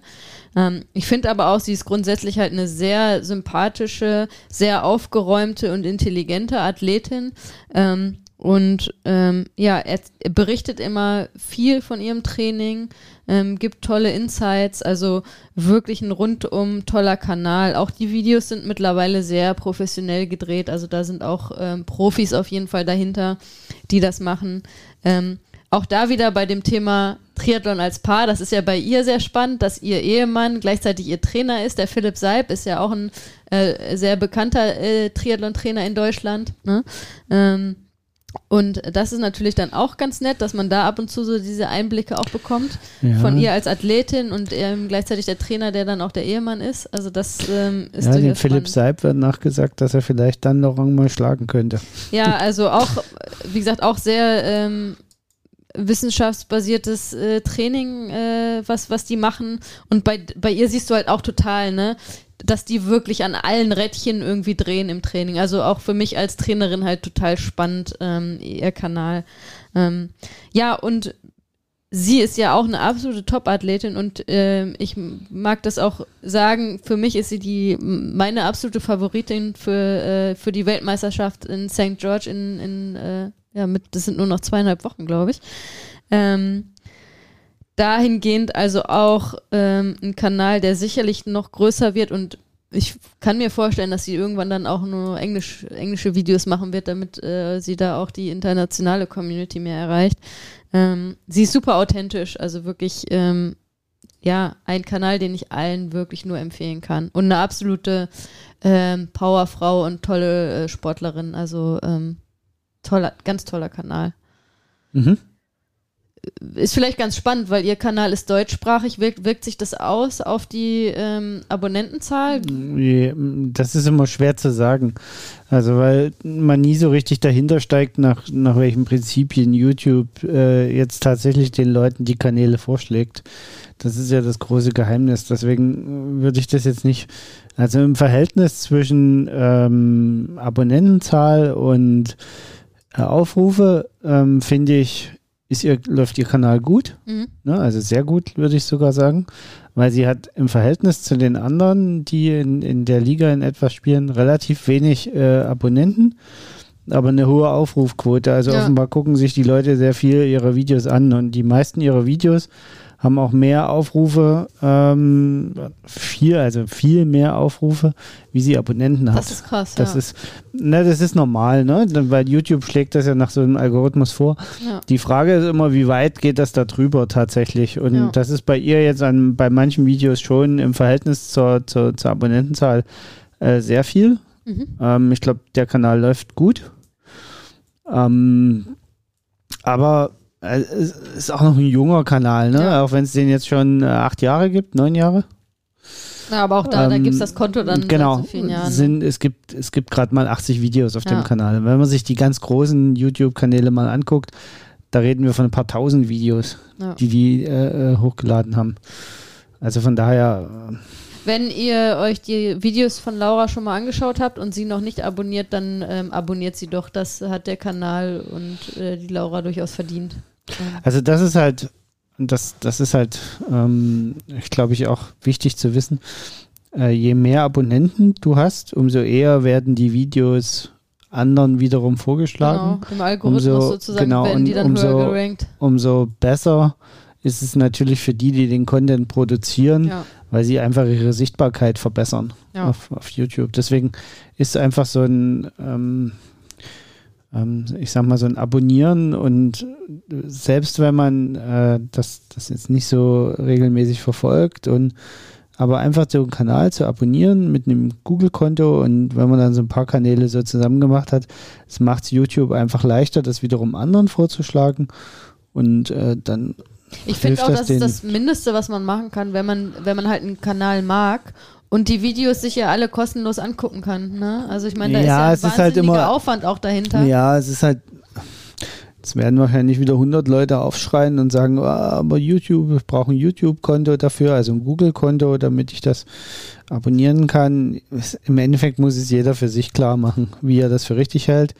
Ähm, ich finde aber auch, sie ist grundsätzlich halt eine sehr sympathische, sehr aufgeräumte und intelligente Athletin. Ähm, und ähm, ja, er, er, berichtet immer viel von ihrem Training, ähm, gibt tolle Insights, also wirklich ein rundum toller Kanal. Auch die Videos sind mittlerweile sehr professionell gedreht, also da sind auch ähm, Profis auf jeden Fall dahinter, die das machen. Ähm, auch da wieder bei dem Thema Triathlon als Paar, das ist ja bei ihr sehr spannend, dass ihr Ehemann gleichzeitig ihr Trainer ist. Der Philipp Seib ist ja auch ein äh, sehr bekannter äh, Triathlon-Trainer in Deutschland. Ne? Ähm, und das ist natürlich dann auch ganz nett, dass man da ab und zu so diese Einblicke auch bekommt ja. von ihr als Athletin und ähm, gleichzeitig der Trainer, der dann auch der Ehemann ist. Also das ähm, ist Ja, dem Philipp Seib wird nachgesagt, dass er vielleicht dann Laurent mal schlagen könnte. Ja, also auch, wie gesagt, auch sehr ähm, wissenschaftsbasiertes äh, Training, äh, was, was die machen. Und bei, bei ihr siehst du halt auch total, ne? dass die wirklich an allen Rädchen irgendwie drehen im Training. Also auch für mich als Trainerin halt total spannend, ähm, ihr Kanal. Ähm, ja, und sie ist ja auch eine absolute Top-Athletin und äh, ich mag das auch sagen, für mich ist sie die meine absolute Favoritin für, äh, für die Weltmeisterschaft in St. George in, in äh, ja, mit, das sind nur noch zweieinhalb Wochen, glaube ich. Ähm, dahingehend also auch ähm, ein Kanal, der sicherlich noch größer wird und ich kann mir vorstellen, dass sie irgendwann dann auch nur Englisch, englische Videos machen wird, damit äh, sie da auch die internationale Community mehr erreicht. Ähm, sie ist super authentisch, also wirklich, ähm, ja, ein Kanal, den ich allen wirklich nur empfehlen kann. Und eine absolute ähm, Powerfrau und tolle äh, Sportlerin, also ähm, toller, ganz toller Kanal. Mhm ist vielleicht ganz spannend, weil Ihr Kanal ist deutschsprachig. Wirkt, wirkt sich das aus auf die ähm, Abonnentenzahl? Das ist immer schwer zu sagen. Also, weil man nie so richtig dahinter steigt, nach, nach welchen Prinzipien YouTube äh, jetzt tatsächlich den Leuten die Kanäle vorschlägt. Das ist ja das große Geheimnis. Deswegen würde ich das jetzt nicht. Also im Verhältnis zwischen ähm, Abonnentenzahl und Aufrufe ähm, finde ich ist ihr, läuft ihr Kanal gut. Mhm. Ne, also sehr gut, würde ich sogar sagen. Weil sie hat im Verhältnis zu den anderen, die in, in der Liga in etwas spielen, relativ wenig äh, Abonnenten, aber eine hohe Aufrufquote. Also ja. offenbar gucken sich die Leute sehr viel ihre Videos an und die meisten ihrer Videos haben auch mehr Aufrufe, ähm, viel, also viel mehr Aufrufe, wie sie Abonnenten hat. Das ist krass. Das ja. ist, ne, das ist normal, ne? Weil YouTube schlägt das ja nach so einem Algorithmus vor. Ja. Die Frage ist immer, wie weit geht das da drüber tatsächlich? Und ja. das ist bei ihr jetzt an, bei manchen Videos schon im Verhältnis zur, zur, zur Abonnentenzahl äh, sehr viel. Mhm. Ähm, ich glaube, der Kanal läuft gut. Ähm, aber ist auch noch ein junger Kanal, ne? Ja. Auch wenn es den jetzt schon äh, acht Jahre gibt, neun Jahre. Ja, aber auch da, ähm, da gibt es das Konto dann genau, vielen Jahren. Ne? Sind, es gibt, es gibt gerade mal 80 Videos auf ja. dem Kanal. Wenn man sich die ganz großen YouTube-Kanäle mal anguckt, da reden wir von ein paar tausend Videos, ja. die die äh, äh hochgeladen haben. Also von daher. Wenn ihr euch die Videos von Laura schon mal angeschaut habt und sie noch nicht abonniert, dann ähm, abonniert sie doch. Das hat der Kanal und äh, die Laura durchaus verdient. Also das ist halt, das, das ist halt, ähm, ich glaube ich auch wichtig zu wissen. Äh, je mehr Abonnenten du hast, umso eher werden die Videos anderen wiederum vorgeschlagen. Genau, im Algorithmus umso, sozusagen genau, werden die dann umso, höher gerankt. Umso besser ist es natürlich für die, die den Content produzieren, ja. weil sie einfach ihre Sichtbarkeit verbessern ja. auf, auf, YouTube. Deswegen ist einfach so ein, ähm, ähm, ich sag mal, so ein Abonnieren und selbst wenn man äh, das, das jetzt nicht so regelmäßig verfolgt und aber einfach so einen Kanal zu abonnieren mit einem Google-Konto und wenn man dann so ein paar Kanäle so zusammen gemacht hat, es macht YouTube einfach leichter, das wiederum anderen vorzuschlagen und äh, dann ich finde auch, das, das ist das Mindeste, was man machen kann, wenn man, wenn man halt einen Kanal mag und die Videos sich ja alle kostenlos angucken kann. Ne? Also ich meine, da ja, ist ja ein ist halt immer, Aufwand auch dahinter. Ja, es ist halt, es werden wahrscheinlich wieder 100 Leute aufschreien und sagen, oh, aber YouTube, ich brauche ein YouTube-Konto dafür, also ein Google-Konto, damit ich das abonnieren kann. Im Endeffekt muss es jeder für sich klar machen, wie er das für richtig hält.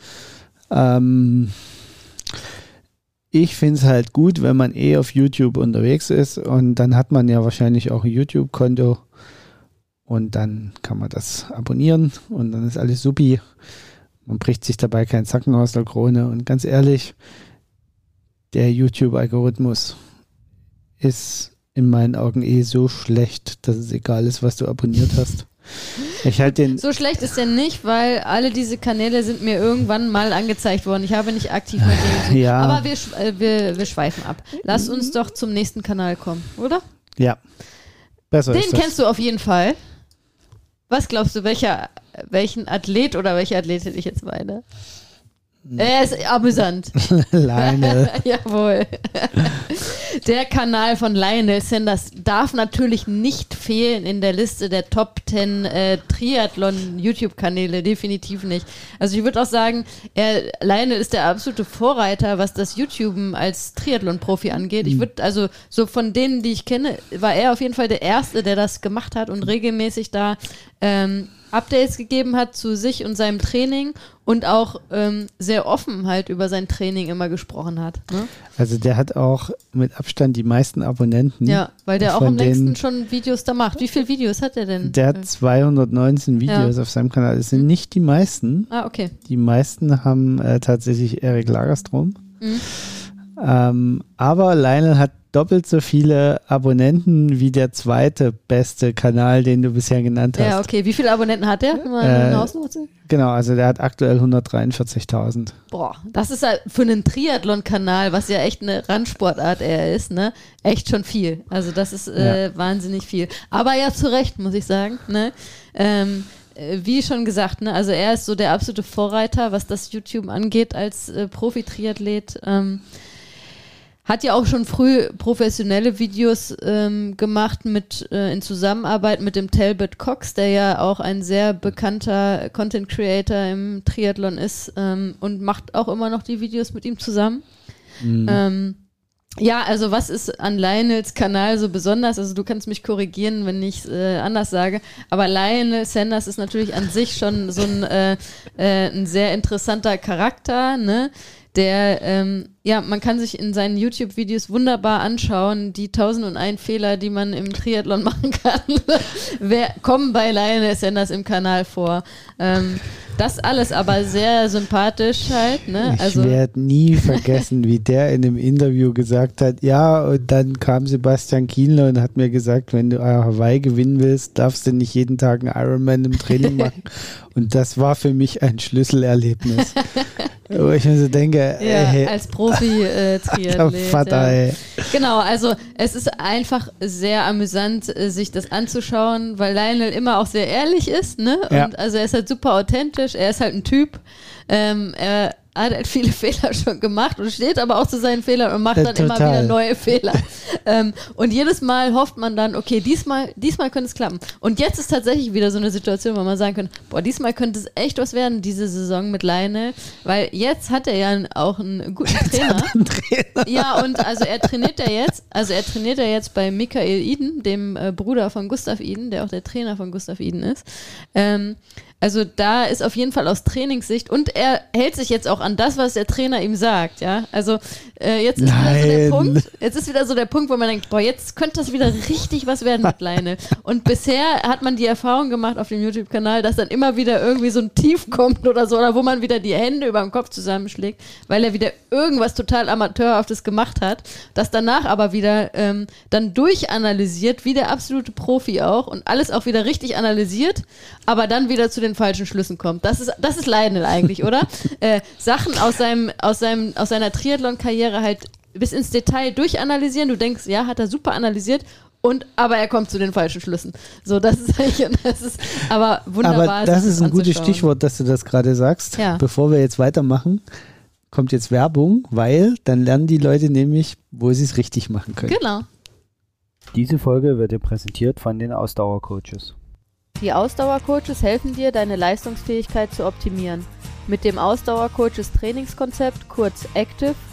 Ähm, ich finde es halt gut, wenn man eh auf YouTube unterwegs ist und dann hat man ja wahrscheinlich auch ein YouTube-Konto und dann kann man das abonnieren und dann ist alles supi. Man bricht sich dabei keinen Zacken aus der Krone. Und ganz ehrlich, der YouTube-Algorithmus ist in meinen Augen eh so schlecht, dass es egal ist, was du abonniert hast. Ich halt den. So schlecht ist der nicht, weil alle diese Kanäle sind mir irgendwann mal angezeigt worden. Ich habe nicht aktiv mit denen. Ja. Aber wir, äh, wir, wir schweifen ab. Lass uns doch zum nächsten Kanal kommen, oder? Ja. Besser Den ist das. kennst du auf jeden Fall. Was glaubst du, welcher, welchen Athlet oder welche Athletin ich jetzt meine? Er ist amüsant. Lionel. Jawohl. Der Kanal von Lionel Sanders darf natürlich nicht fehlen in der Liste der Top 10 äh, Triathlon-YouTube-Kanäle, definitiv nicht. Also ich würde auch sagen, er, Lionel ist der absolute Vorreiter, was das YouTuben als Triathlon-Profi angeht. Ich würde, also so von denen, die ich kenne, war er auf jeden Fall der Erste, der das gemacht hat und regelmäßig da ähm, Updates gegeben hat zu sich und seinem Training und auch ähm, sehr offen halt über sein Training immer gesprochen hat. Ne? Also der hat auch mit Abstand die meisten Abonnenten. Ja, weil der auch am längsten schon Videos da macht. Wie viele Videos hat er denn? Der hat 219 Videos auf seinem Kanal. Das sind nicht die meisten. ah, okay. Die meisten haben äh, tatsächlich Erik Lagerstrom. Mhm. Ähm, aber Lionel hat doppelt so viele Abonnenten wie der zweite beste Kanal, den du bisher genannt hast. Ja, okay. Wie viele Abonnenten hat der? Mal Äh, Genau, also der hat aktuell 143.000. Boah, das ist halt für einen Triathlon-Kanal, was ja echt eine Randsportart eher ist, ne? Echt schon viel. Also das ist äh, wahnsinnig viel. Aber ja, zu Recht, muss ich sagen, ne? Ähm, äh, wie schon gesagt, ne, also er ist so der absolute Vorreiter, was das YouTube angeht als äh, Profi-Triathlet. Ähm, hat ja auch schon früh professionelle Videos ähm, gemacht mit äh, in Zusammenarbeit mit dem Talbot Cox, der ja auch ein sehr bekannter Content Creator im Triathlon ist ähm, und macht auch immer noch die Videos mit ihm zusammen. Ähm, ja, also was ist an Lionels Kanal so besonders? Also du kannst mich korrigieren, wenn ich es äh, anders sage, aber Lionel Sanders ist natürlich an sich schon so ein, äh, äh, ein sehr interessanter Charakter, ne? Der, ähm, ja, man kann sich in seinen YouTube-Videos wunderbar anschauen, die 1001 Fehler, die man im Triathlon machen kann, wer, kommen bei Lionel Sanders im Kanal vor. Ähm, das alles aber sehr sympathisch halt, ne? Ich Also, werde nie vergessen, wie der in einem Interview gesagt hat, ja, und dann kam Sebastian Kienle und hat mir gesagt, wenn du Hawaii gewinnen willst, darfst du nicht jeden Tag einen Ironman im Training machen. und das war für mich ein Schlüsselerlebnis. Wo ich mir so denke, Ja, ey, als profi äh. Vater, ja. ey. Genau, also es ist einfach sehr amüsant, äh, sich das anzuschauen, weil Lionel immer auch sehr ehrlich ist, ne? Und Ja. also er ist halt super authentisch, er ist halt ein Typ. Ähm, er hat halt viele Fehler schon gemacht und steht aber auch zu seinen Fehlern und macht Ja, dann immer total. wieder neue Fehler. ähm, und jedes Mal hofft man dann, okay, diesmal, diesmal könnte es klappen. Und jetzt ist tatsächlich wieder so eine Situation, wo man sagen könnte, boah, diesmal könnte es echt was werden, diese Saison mit Lionel, weil jetzt hat er ja auch einen guten Trainer. Ja, und also er trainiert ja jetzt, also er trainiert ja jetzt bei Michael Eden, dem äh, Bruder von Gustav Eden, der auch der Trainer von Gustav Eden ist. Ähm, also da ist auf jeden Fall aus Trainingssicht und er hält sich jetzt auch an das, was der Trainer ihm sagt, ja. Also äh, jetzt ist wieder so der Nein. Punkt, jetzt ist wieder so der Punkt, wo man denkt, boah, jetzt könnte das wieder richtig was werden mit Leine. Und bisher hat man die Erfahrung gemacht auf dem YouTube-Kanal, dass dann immer wieder irgendwie so ein Tief kommt oder so, oder wo man wieder die Hände über dem Kopf zusammenschlägt, weil er wieder irgendwas total Amateurhaftes gemacht hat, das danach aber wieder ähm, dann durchanalysiert, wie der absolute Profi auch, und alles auch wieder richtig analysiert, aber dann wieder zu den falschen Schlüssen kommt. Das ist, das ist Lionel eigentlich, oder? äh, Sachen aus seinem, aus seinem, aus seiner Triathlon-Karriere halt bis ins Detail durchanalysieren. Du denkst, ja, hat er super analysiert. Und, aber er kommt zu den falschen Schlüssen. So, das ist eigentlich, das ist aber wunderbar. Aber das ist ein gutes. Stichwort, dass du das gerade sagst. Ja. Bevor wir jetzt weitermachen, kommt jetzt Werbung, weil dann lernen die Leute nämlich, wo sie es richtig machen können. Genau. Diese Folge wird dir präsentiert von den Ausdauercoaches. Die Ausdauercoaches helfen dir, deine Leistungsfähigkeit zu optimieren. Mit dem Ausdauercoaches Trainingskonzept, kurz Active,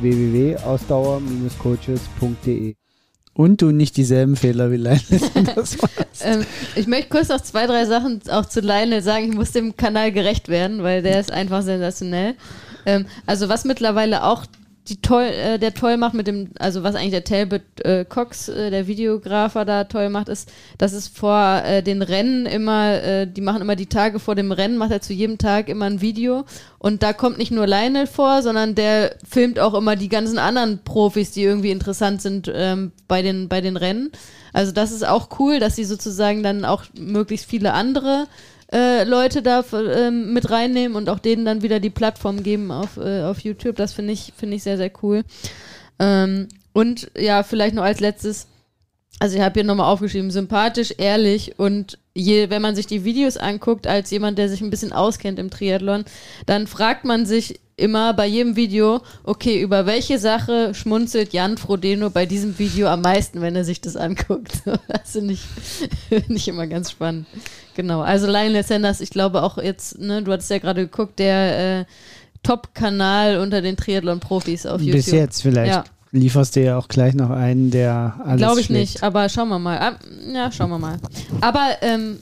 www.ausdauer-coaches.de. Und du nicht dieselben Fehler wie Lionel Sanders ähm, ich möchte kurz noch zwei, drei Sachen auch zu Lionel sagen. Ich muss dem Kanal gerecht werden, weil der ist einfach sensationell. Ähm, also was mittlerweile auch die toll, äh, der toll macht mit dem, also was eigentlich der Talbot äh, Cox, äh, der Videografer da toll macht, ist, dass es vor äh, den Rennen immer, äh, die machen immer die Tage vor dem Rennen, macht er zu jedem Tag immer ein Video und da kommt nicht nur Lionel vor, sondern der filmt auch immer die ganzen anderen Profis, die irgendwie interessant sind ähm, bei, den, bei den Rennen. Also das ist auch cool, dass sie sozusagen dann auch möglichst viele andere äh, Leute da äh, mit reinnehmen und auch denen dann wieder die Plattform geben auf, äh, auf YouTube. Das finde ich, finde ich sehr, sehr cool. Ähm, und ja, vielleicht noch als letztes, also ich habe hier nochmal aufgeschrieben, sympathisch, ehrlich und je, wenn man sich die Videos anguckt, als jemand, der sich ein bisschen auskennt im Triathlon, dann fragt man sich immer bei jedem Video, okay, über welche Sache schmunzelt Jan Frodeno bei diesem Video am meisten, wenn er sich das anguckt. das finde ich, find ich immer ganz spannend. Genau, also Lionel Sanders, ich glaube auch jetzt, ne, du hattest ja gerade geguckt, der äh, Top-Kanal unter den Triathlon-Profis auf YouTube. Bis jetzt vielleicht. Ja. Lieferst du ja auch gleich noch einen, der alles Glaube ich schlägt. nicht, aber schauen wir mal. Ah, ja, schauen wir mal. Aber ähm,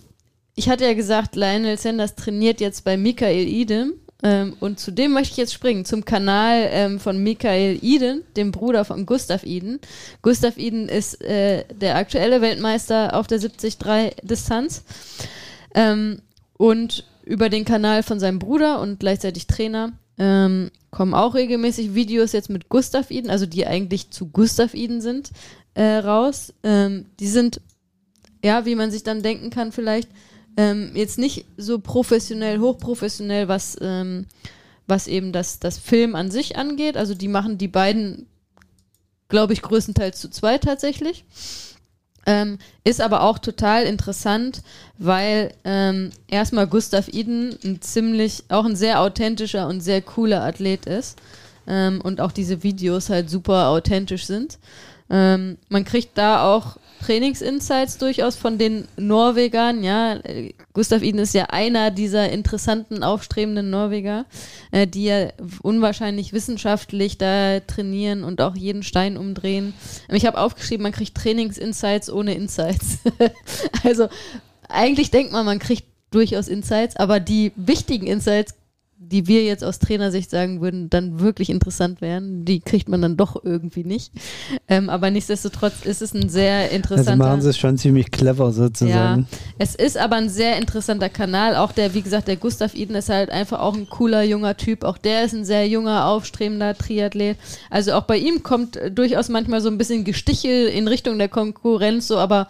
ich hatte ja gesagt, Lionel Sanders trainiert jetzt bei Michael Idem ähm, und zu dem möchte ich jetzt springen, zum Kanal ähm, von Michael Eden, dem Bruder von Gustav Eden. Gustav Eden ist äh, der aktuelle Weltmeister auf der 73-Distanz. Ähm, und über den Kanal von seinem Bruder und gleichzeitig Trainer ähm, kommen auch regelmäßig Videos jetzt mit Gustav Eden, also die eigentlich zu Gustav Eden sind, äh, raus. Ähm, die sind, ja, wie man sich dann denken kann, vielleicht ähm, jetzt nicht so professionell, hochprofessionell, was, ähm, was eben das, das Film an sich angeht. Also die machen die beiden, glaube ich, größtenteils zu zweit tatsächlich. Ähm, ist aber auch total interessant, weil ähm, erstmal Gustav Iden ein ziemlich, auch ein sehr authentischer und sehr cooler Athlet ist. Ähm, und auch diese Videos halt super authentisch sind. Ähm, man kriegt da auch Trainingsinsights durchaus von den Norwegern. Ja, Gustav Iden ist ja einer dieser interessanten, aufstrebenden Norweger, äh, die ja unwahrscheinlich wissenschaftlich da trainieren und auch jeden Stein umdrehen. Ich habe aufgeschrieben, man kriegt Trainingsinsights ohne Insights. also eigentlich denkt man, man kriegt durchaus Insights, aber die wichtigen Insights die wir jetzt aus Trainersicht sagen würden, dann wirklich interessant wären. Die kriegt man dann doch irgendwie nicht. Ähm, aber nichtsdestotrotz ist es ein sehr interessanter. Also machen sie es schon ziemlich clever sozusagen. Ja, es ist aber ein sehr interessanter Kanal. Auch der, wie gesagt, der Gustav Eden ist halt einfach auch ein cooler junger Typ. Auch der ist ein sehr junger, aufstrebender Triathlet. Also auch bei ihm kommt durchaus manchmal so ein bisschen Gestichel in Richtung der Konkurrenz, so aber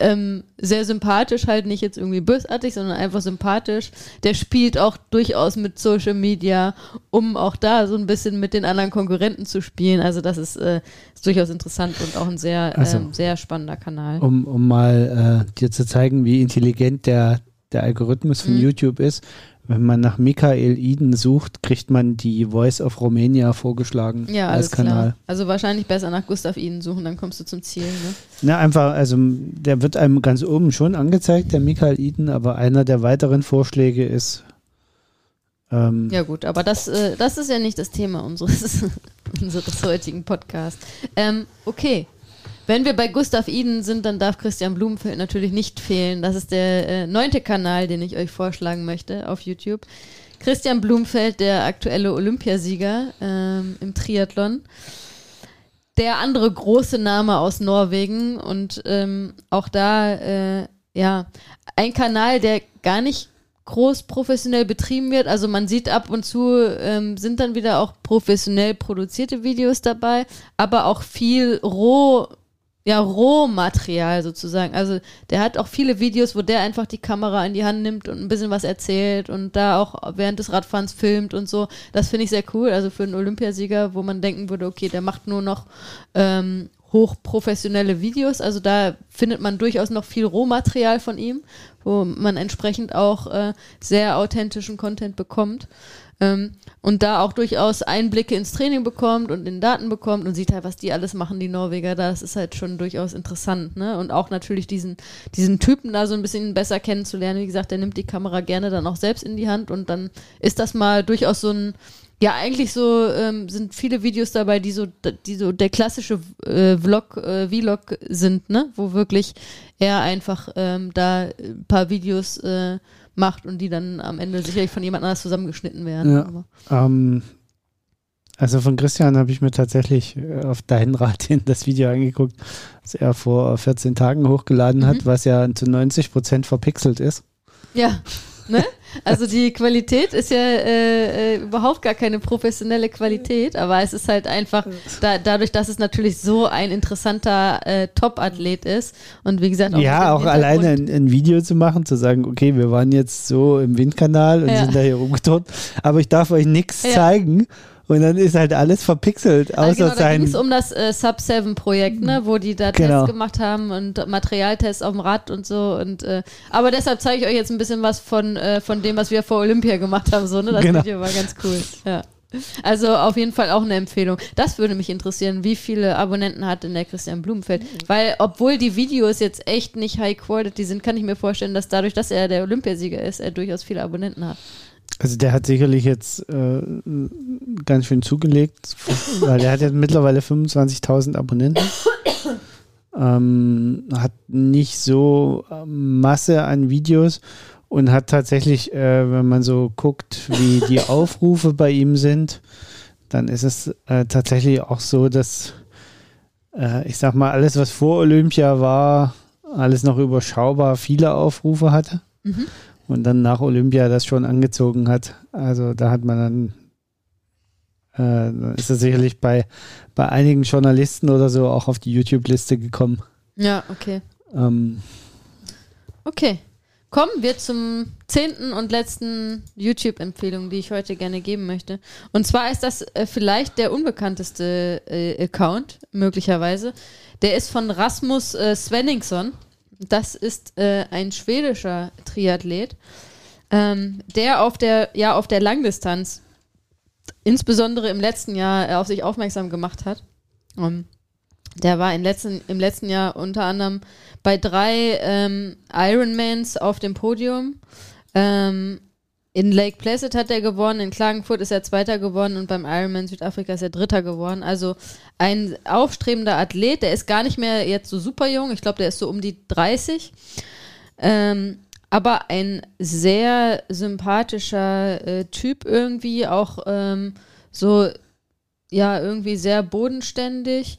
ähm, sehr sympathisch, halt nicht jetzt irgendwie bösartig, sondern einfach sympathisch. Der spielt auch durchaus mit Social Media, um auch da so ein bisschen mit den anderen Konkurrenten zu spielen. Also das ist, äh, ist durchaus interessant und auch ein sehr, also, ähm, sehr spannender Kanal. Um, um mal äh, dir zu zeigen, wie intelligent der, der Algorithmus von mhm. YouTube ist, wenn man nach Michael Eden sucht, kriegt man die Voice of Romania vorgeschlagen ja, als Kanal. Klar. Also wahrscheinlich besser nach Gustav Eden suchen, dann kommst du zum Ziel. Ne? Na, einfach, also der wird einem ganz oben schon angezeigt, der Michael Eden, aber einer der weiteren Vorschläge ist. Ähm, ja, gut, aber das, äh, das ist ja nicht das Thema unseres, unseres heutigen Podcasts. Ähm, okay, wenn wir bei Gustav Iden sind, dann darf Christian Blumenfeld natürlich nicht fehlen. Das ist der äh, neunte Kanal, den ich euch vorschlagen möchte auf YouTube. Christian Blumenfeld, der aktuelle Olympiasieger ähm, im Triathlon. Der andere große Name aus Norwegen und ähm, auch da, äh, ja, ein Kanal, der gar nicht groß professionell betrieben wird. Also man sieht ab und zu ähm, sind dann wieder auch professionell produzierte Videos dabei, aber auch viel roh ja, Rohmaterial sozusagen. Also der hat auch viele Videos, wo der einfach die Kamera in die Hand nimmt und ein bisschen was erzählt und da auch während des Radfahrens filmt und so. Das finde ich sehr cool. Also für einen Olympiasieger, wo man denken würde, okay, der macht nur noch ähm, hochprofessionelle Videos. Also da findet man durchaus noch viel Rohmaterial von ihm, wo man entsprechend auch äh, sehr authentischen Content bekommt. Ähm, und da auch durchaus Einblicke ins Training bekommt und in Daten bekommt und sieht halt, was die alles machen, die Norweger. Das ist halt schon durchaus interessant, ne? Und auch natürlich diesen, diesen Typen da so ein bisschen besser kennenzulernen. Wie gesagt, der nimmt die Kamera gerne dann auch selbst in die Hand und dann ist das mal durchaus so ein Ja, eigentlich so ähm, sind viele Videos dabei, die so, die so der klassische äh, Vlog, äh, Vlog sind, ne? Wo wirklich er einfach ähm, da ein paar Videos äh, macht und die dann am Ende sicherlich von jemand anders zusammengeschnitten werden. Ja, ähm, also von Christian habe ich mir tatsächlich äh, auf deinen Rat hin das Video angeguckt, das er vor 14 Tagen hochgeladen mhm. hat, was ja zu 90 Prozent verpixelt ist. Ja, ne? Also die Qualität ist ja äh, äh, überhaupt gar keine professionelle Qualität, aber es ist halt einfach da, dadurch, dass es natürlich so ein interessanter äh, Top-Athlet ist und wie gesagt auch ja auch alleine ein, ein, Video zu machen, zu sagen, okay, wir waren jetzt so im Windkanal und ja. sind da hier rumgeturnt, aber ich darf euch nichts ja. zeigen und dann ist halt alles verpixelt. Außer genau, da ging es um das äh, Sub-7-Projekt, ne, wo die da genau. Tests gemacht haben und Materialtests auf dem Rad und so. Und, äh, aber deshalb zeige ich euch jetzt ein bisschen was von, äh, von dem, was wir vor Olympia gemacht haben. So, ne? Das genau. Video war ganz cool. Ja. Also auf jeden Fall auch eine Empfehlung. Das würde mich interessieren, wie viele Abonnenten hat denn der Christian Blumenfeld? Weil obwohl die Videos jetzt echt nicht High Quality sind, kann ich mir vorstellen, dass dadurch, dass er der Olympiasieger ist, er durchaus viele Abonnenten hat. Also der hat sicherlich jetzt äh, ganz schön zugelegt, weil er hat jetzt mittlerweile 25.000 Abonnenten. Ähm, hat nicht so äh, Masse an Videos und hat tatsächlich, äh, wenn man so guckt, wie die Aufrufe bei ihm sind, dann ist es äh, tatsächlich auch so, dass äh, ich sag mal, alles, was vor Olympia war, alles noch überschaubar viele Aufrufe hatte. Mhm und dann nach Olympia das schon angezogen hat. Also da hat man dann, äh, ist er sicherlich bei, bei einigen Journalisten oder so auch auf die YouTube-Liste gekommen. Ja, okay. Ähm, okay. Kommen wir zum zehnten und letzten YouTube-Empfehlung, die ich heute gerne geben möchte. Und zwar ist das äh, vielleicht der unbekannteste äh, Account, möglicherweise. Der ist von Rasmus äh, Svenningsson. Das ist äh, ein schwedischer Triathlet, ähm, der auf der, ja, auf der Langdistanz insbesondere im letzten Jahr äh, auf sich aufmerksam gemacht hat. Um, ähm, der war im letzten, im letzten Jahr unter anderem bei drei ähm, Ironmans auf dem Podium. Ähm, in Lake Placid hat er gewonnen, in Klagenfurt ist er Zweiter geworden und beim Ironman Südafrika ist er Dritter geworden. Also ein aufstrebender Athlet, der ist gar nicht mehr jetzt so super jung, ich glaube, der ist so um die 30. Ähm, aber ein sehr sympathischer äh, Typ irgendwie, auch ähm, so, ja, irgendwie sehr bodenständig.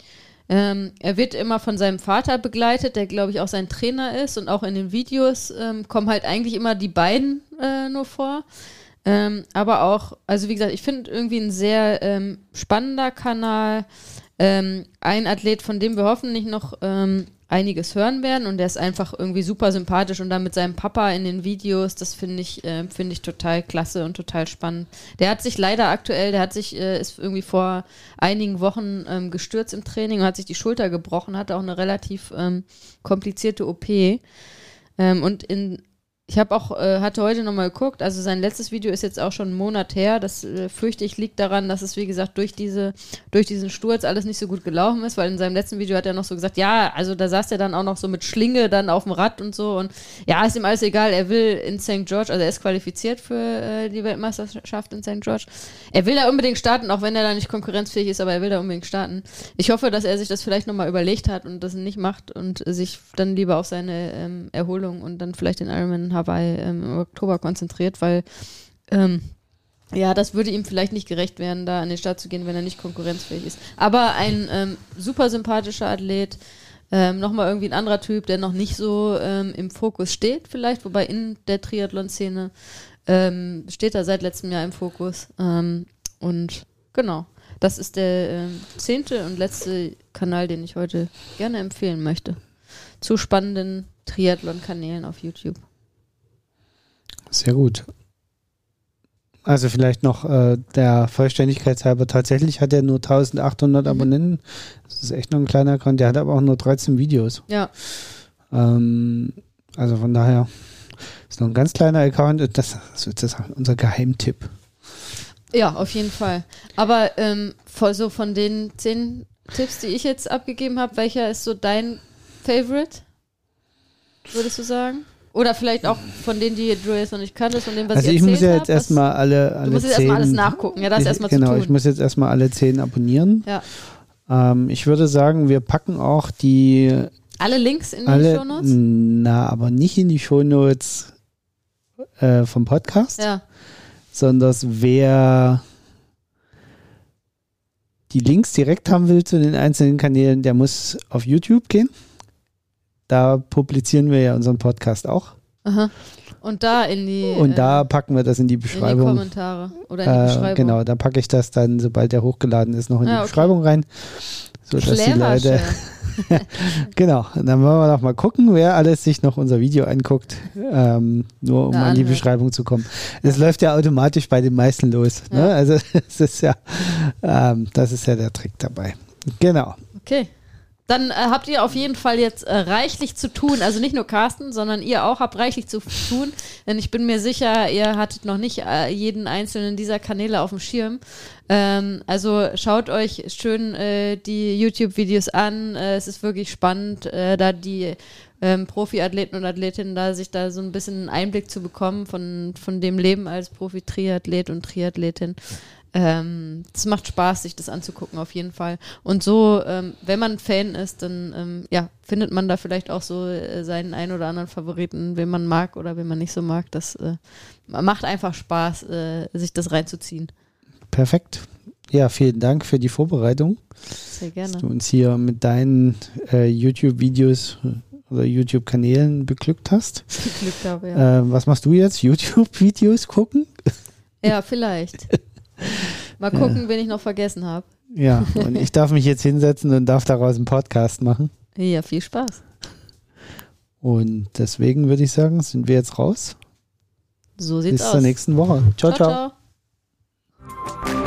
Ähm, er wird immer von seinem Vater begleitet, der glaube ich auch sein Trainer ist und auch in den Videos ähm, kommen halt eigentlich immer die beiden äh, nur vor. Ähm, aber auch, also wie gesagt, ich finde irgendwie ein sehr ähm, spannender Kanal. Ähm, ein Athlet, von dem wir hoffentlich noch ähm, einiges hören werden und der ist einfach irgendwie super sympathisch und dann mit seinem Papa in den Videos, das finde ich, äh, finde ich total klasse und total spannend. Der hat sich leider aktuell, der hat sich, äh, ist irgendwie vor einigen Wochen ähm, gestürzt im Training und hat sich die Schulter gebrochen, hatte auch eine relativ ähm, komplizierte OP. Ähm, und in ich habe auch, äh, hatte heute nochmal geguckt, also sein letztes Video ist jetzt auch schon einen Monat her. Das äh, fürchte ich liegt daran, dass es, wie gesagt, durch diese, durch diesen Sturz alles nicht so gut gelaufen ist, weil in seinem letzten Video hat er noch so gesagt, ja, also da saß er dann auch noch so mit Schlinge dann auf dem Rad und so und ja, ist ihm alles egal, er will in St. George, also er ist qualifiziert für äh, die Weltmeisterschaft in St. George. Er will da unbedingt starten, auch wenn er da nicht konkurrenzfähig ist, aber er will da unbedingt starten. Ich hoffe, dass er sich das vielleicht nochmal überlegt hat und das nicht macht und sich dann lieber auf seine ähm, Erholung und dann vielleicht den Ironman Hawaii ähm, im Oktober konzentriert, weil ähm, ja, das würde ihm vielleicht nicht gerecht werden, da an den Start zu gehen, wenn er nicht konkurrenzfähig ist. Aber ein ähm, super sympathischer Athlet, ähm, nochmal irgendwie ein anderer Typ, der noch nicht so ähm, im Fokus steht, vielleicht, wobei in der Triathlon-Szene ähm, steht er seit letztem Jahr im Fokus. Ähm, und genau, das ist der ähm, zehnte und letzte Kanal, den ich heute gerne empfehlen möchte. Zu spannenden Triathlon-Kanälen auf YouTube. Sehr gut. Also vielleicht noch äh, der Vollständigkeit halber, tatsächlich hat er nur 1800 mhm. Abonnenten. Das ist echt noch ein kleiner Account. Der hat aber auch nur 13 Videos. Ja. Ähm, also von daher ist noch ein ganz kleiner Account. Das, das ist sozusagen unser Geheimtipp. Ja, auf jeden Fall. Aber ähm, so von den zehn Tipps, die ich jetzt abgegeben habe, welcher ist so dein Favorite? Würdest du sagen? Oder vielleicht auch von denen, die du jetzt noch nicht kanntest, von denen, was Also ich ich muss ja jetzt erstmal alle, alle Du musst jetzt erstmal alles nachgucken, ja, das ich, erstmal Genau, ich muss jetzt erstmal alle zehn abonnieren. ja. Ähm, ich würde sagen, wir packen auch die Alle Links in die alle, Shownotes? na, aber nicht in die Shownotes äh, vom Podcast, Ja. sondern wer die Links direkt haben will zu den einzelnen Kanälen, der muss auf YouTube gehen. Da publizieren wir ja unseren Podcast auch. Aha. Und da in die, Und da äh, packen wir das in die in die Beschreibung. Kommentare oder in die Äh, Beschreibung. genau, da packe ich das dann, sobald der hochgeladen ist, noch in Ah, die okay. Beschreibung rein. So dass die Leute. Genau, und dann wollen wir noch mal gucken, wer alles sich noch unser Video anguckt, ähm, nur um an die. Beschreibung zu kommen. Es läuft ja automatisch bei den meisten los. Ne? Ja. Also es ist ja, ähm, das ist ja der Trick dabei. Genau. Okay. Dann äh, habt ihr auf jeden Fall jetzt äh, reichlich zu tun. Also nicht nur Carsten, sondern ihr auch habt reichlich zu tun. Denn ich bin mir sicher, ihr hattet noch nicht äh, jeden einzelnen dieser Kanäle auf dem Schirm. Ähm, also schaut euch schön äh, die YouTube-Videos an. Äh, es ist wirklich spannend, äh, da die ähm, Profiathleten und Athletinnen da sich da so ein bisschen einen Einblick zu bekommen von, von dem Leben als Profi-Triathlet und Triathletin. Ähm, es macht Spaß, sich das anzugucken, auf jeden Fall. Und so, ähm, wenn man Fan ist, dann ähm, ja, findet man da vielleicht auch so äh, seinen ein oder anderen Favoriten, wen man mag oder wen man nicht so mag. Das äh, macht einfach Spaß, äh, sich das reinzuziehen. Perfekt. Ja, vielen Dank für die Vorbereitung, Sehr dass du gerne. uns hier mit deinen äh, YouTube-Videos äh, oder YouTube-Kanälen beglückt hast. Glück habe, ja. Äh, was machst du jetzt? YouTube-Videos gucken? ja, vielleicht. Mal gucken, ja. wen ich noch vergessen habe. Ja, und ich darf mich jetzt hinsetzen und darf daraus einen Podcast machen. Ja, viel Spaß. Und deswegen würde ich sagen, sind wir jetzt raus. So sieht's Bis aus. Bis zur nächsten Woche. ciao. ciao. ciao. ciao.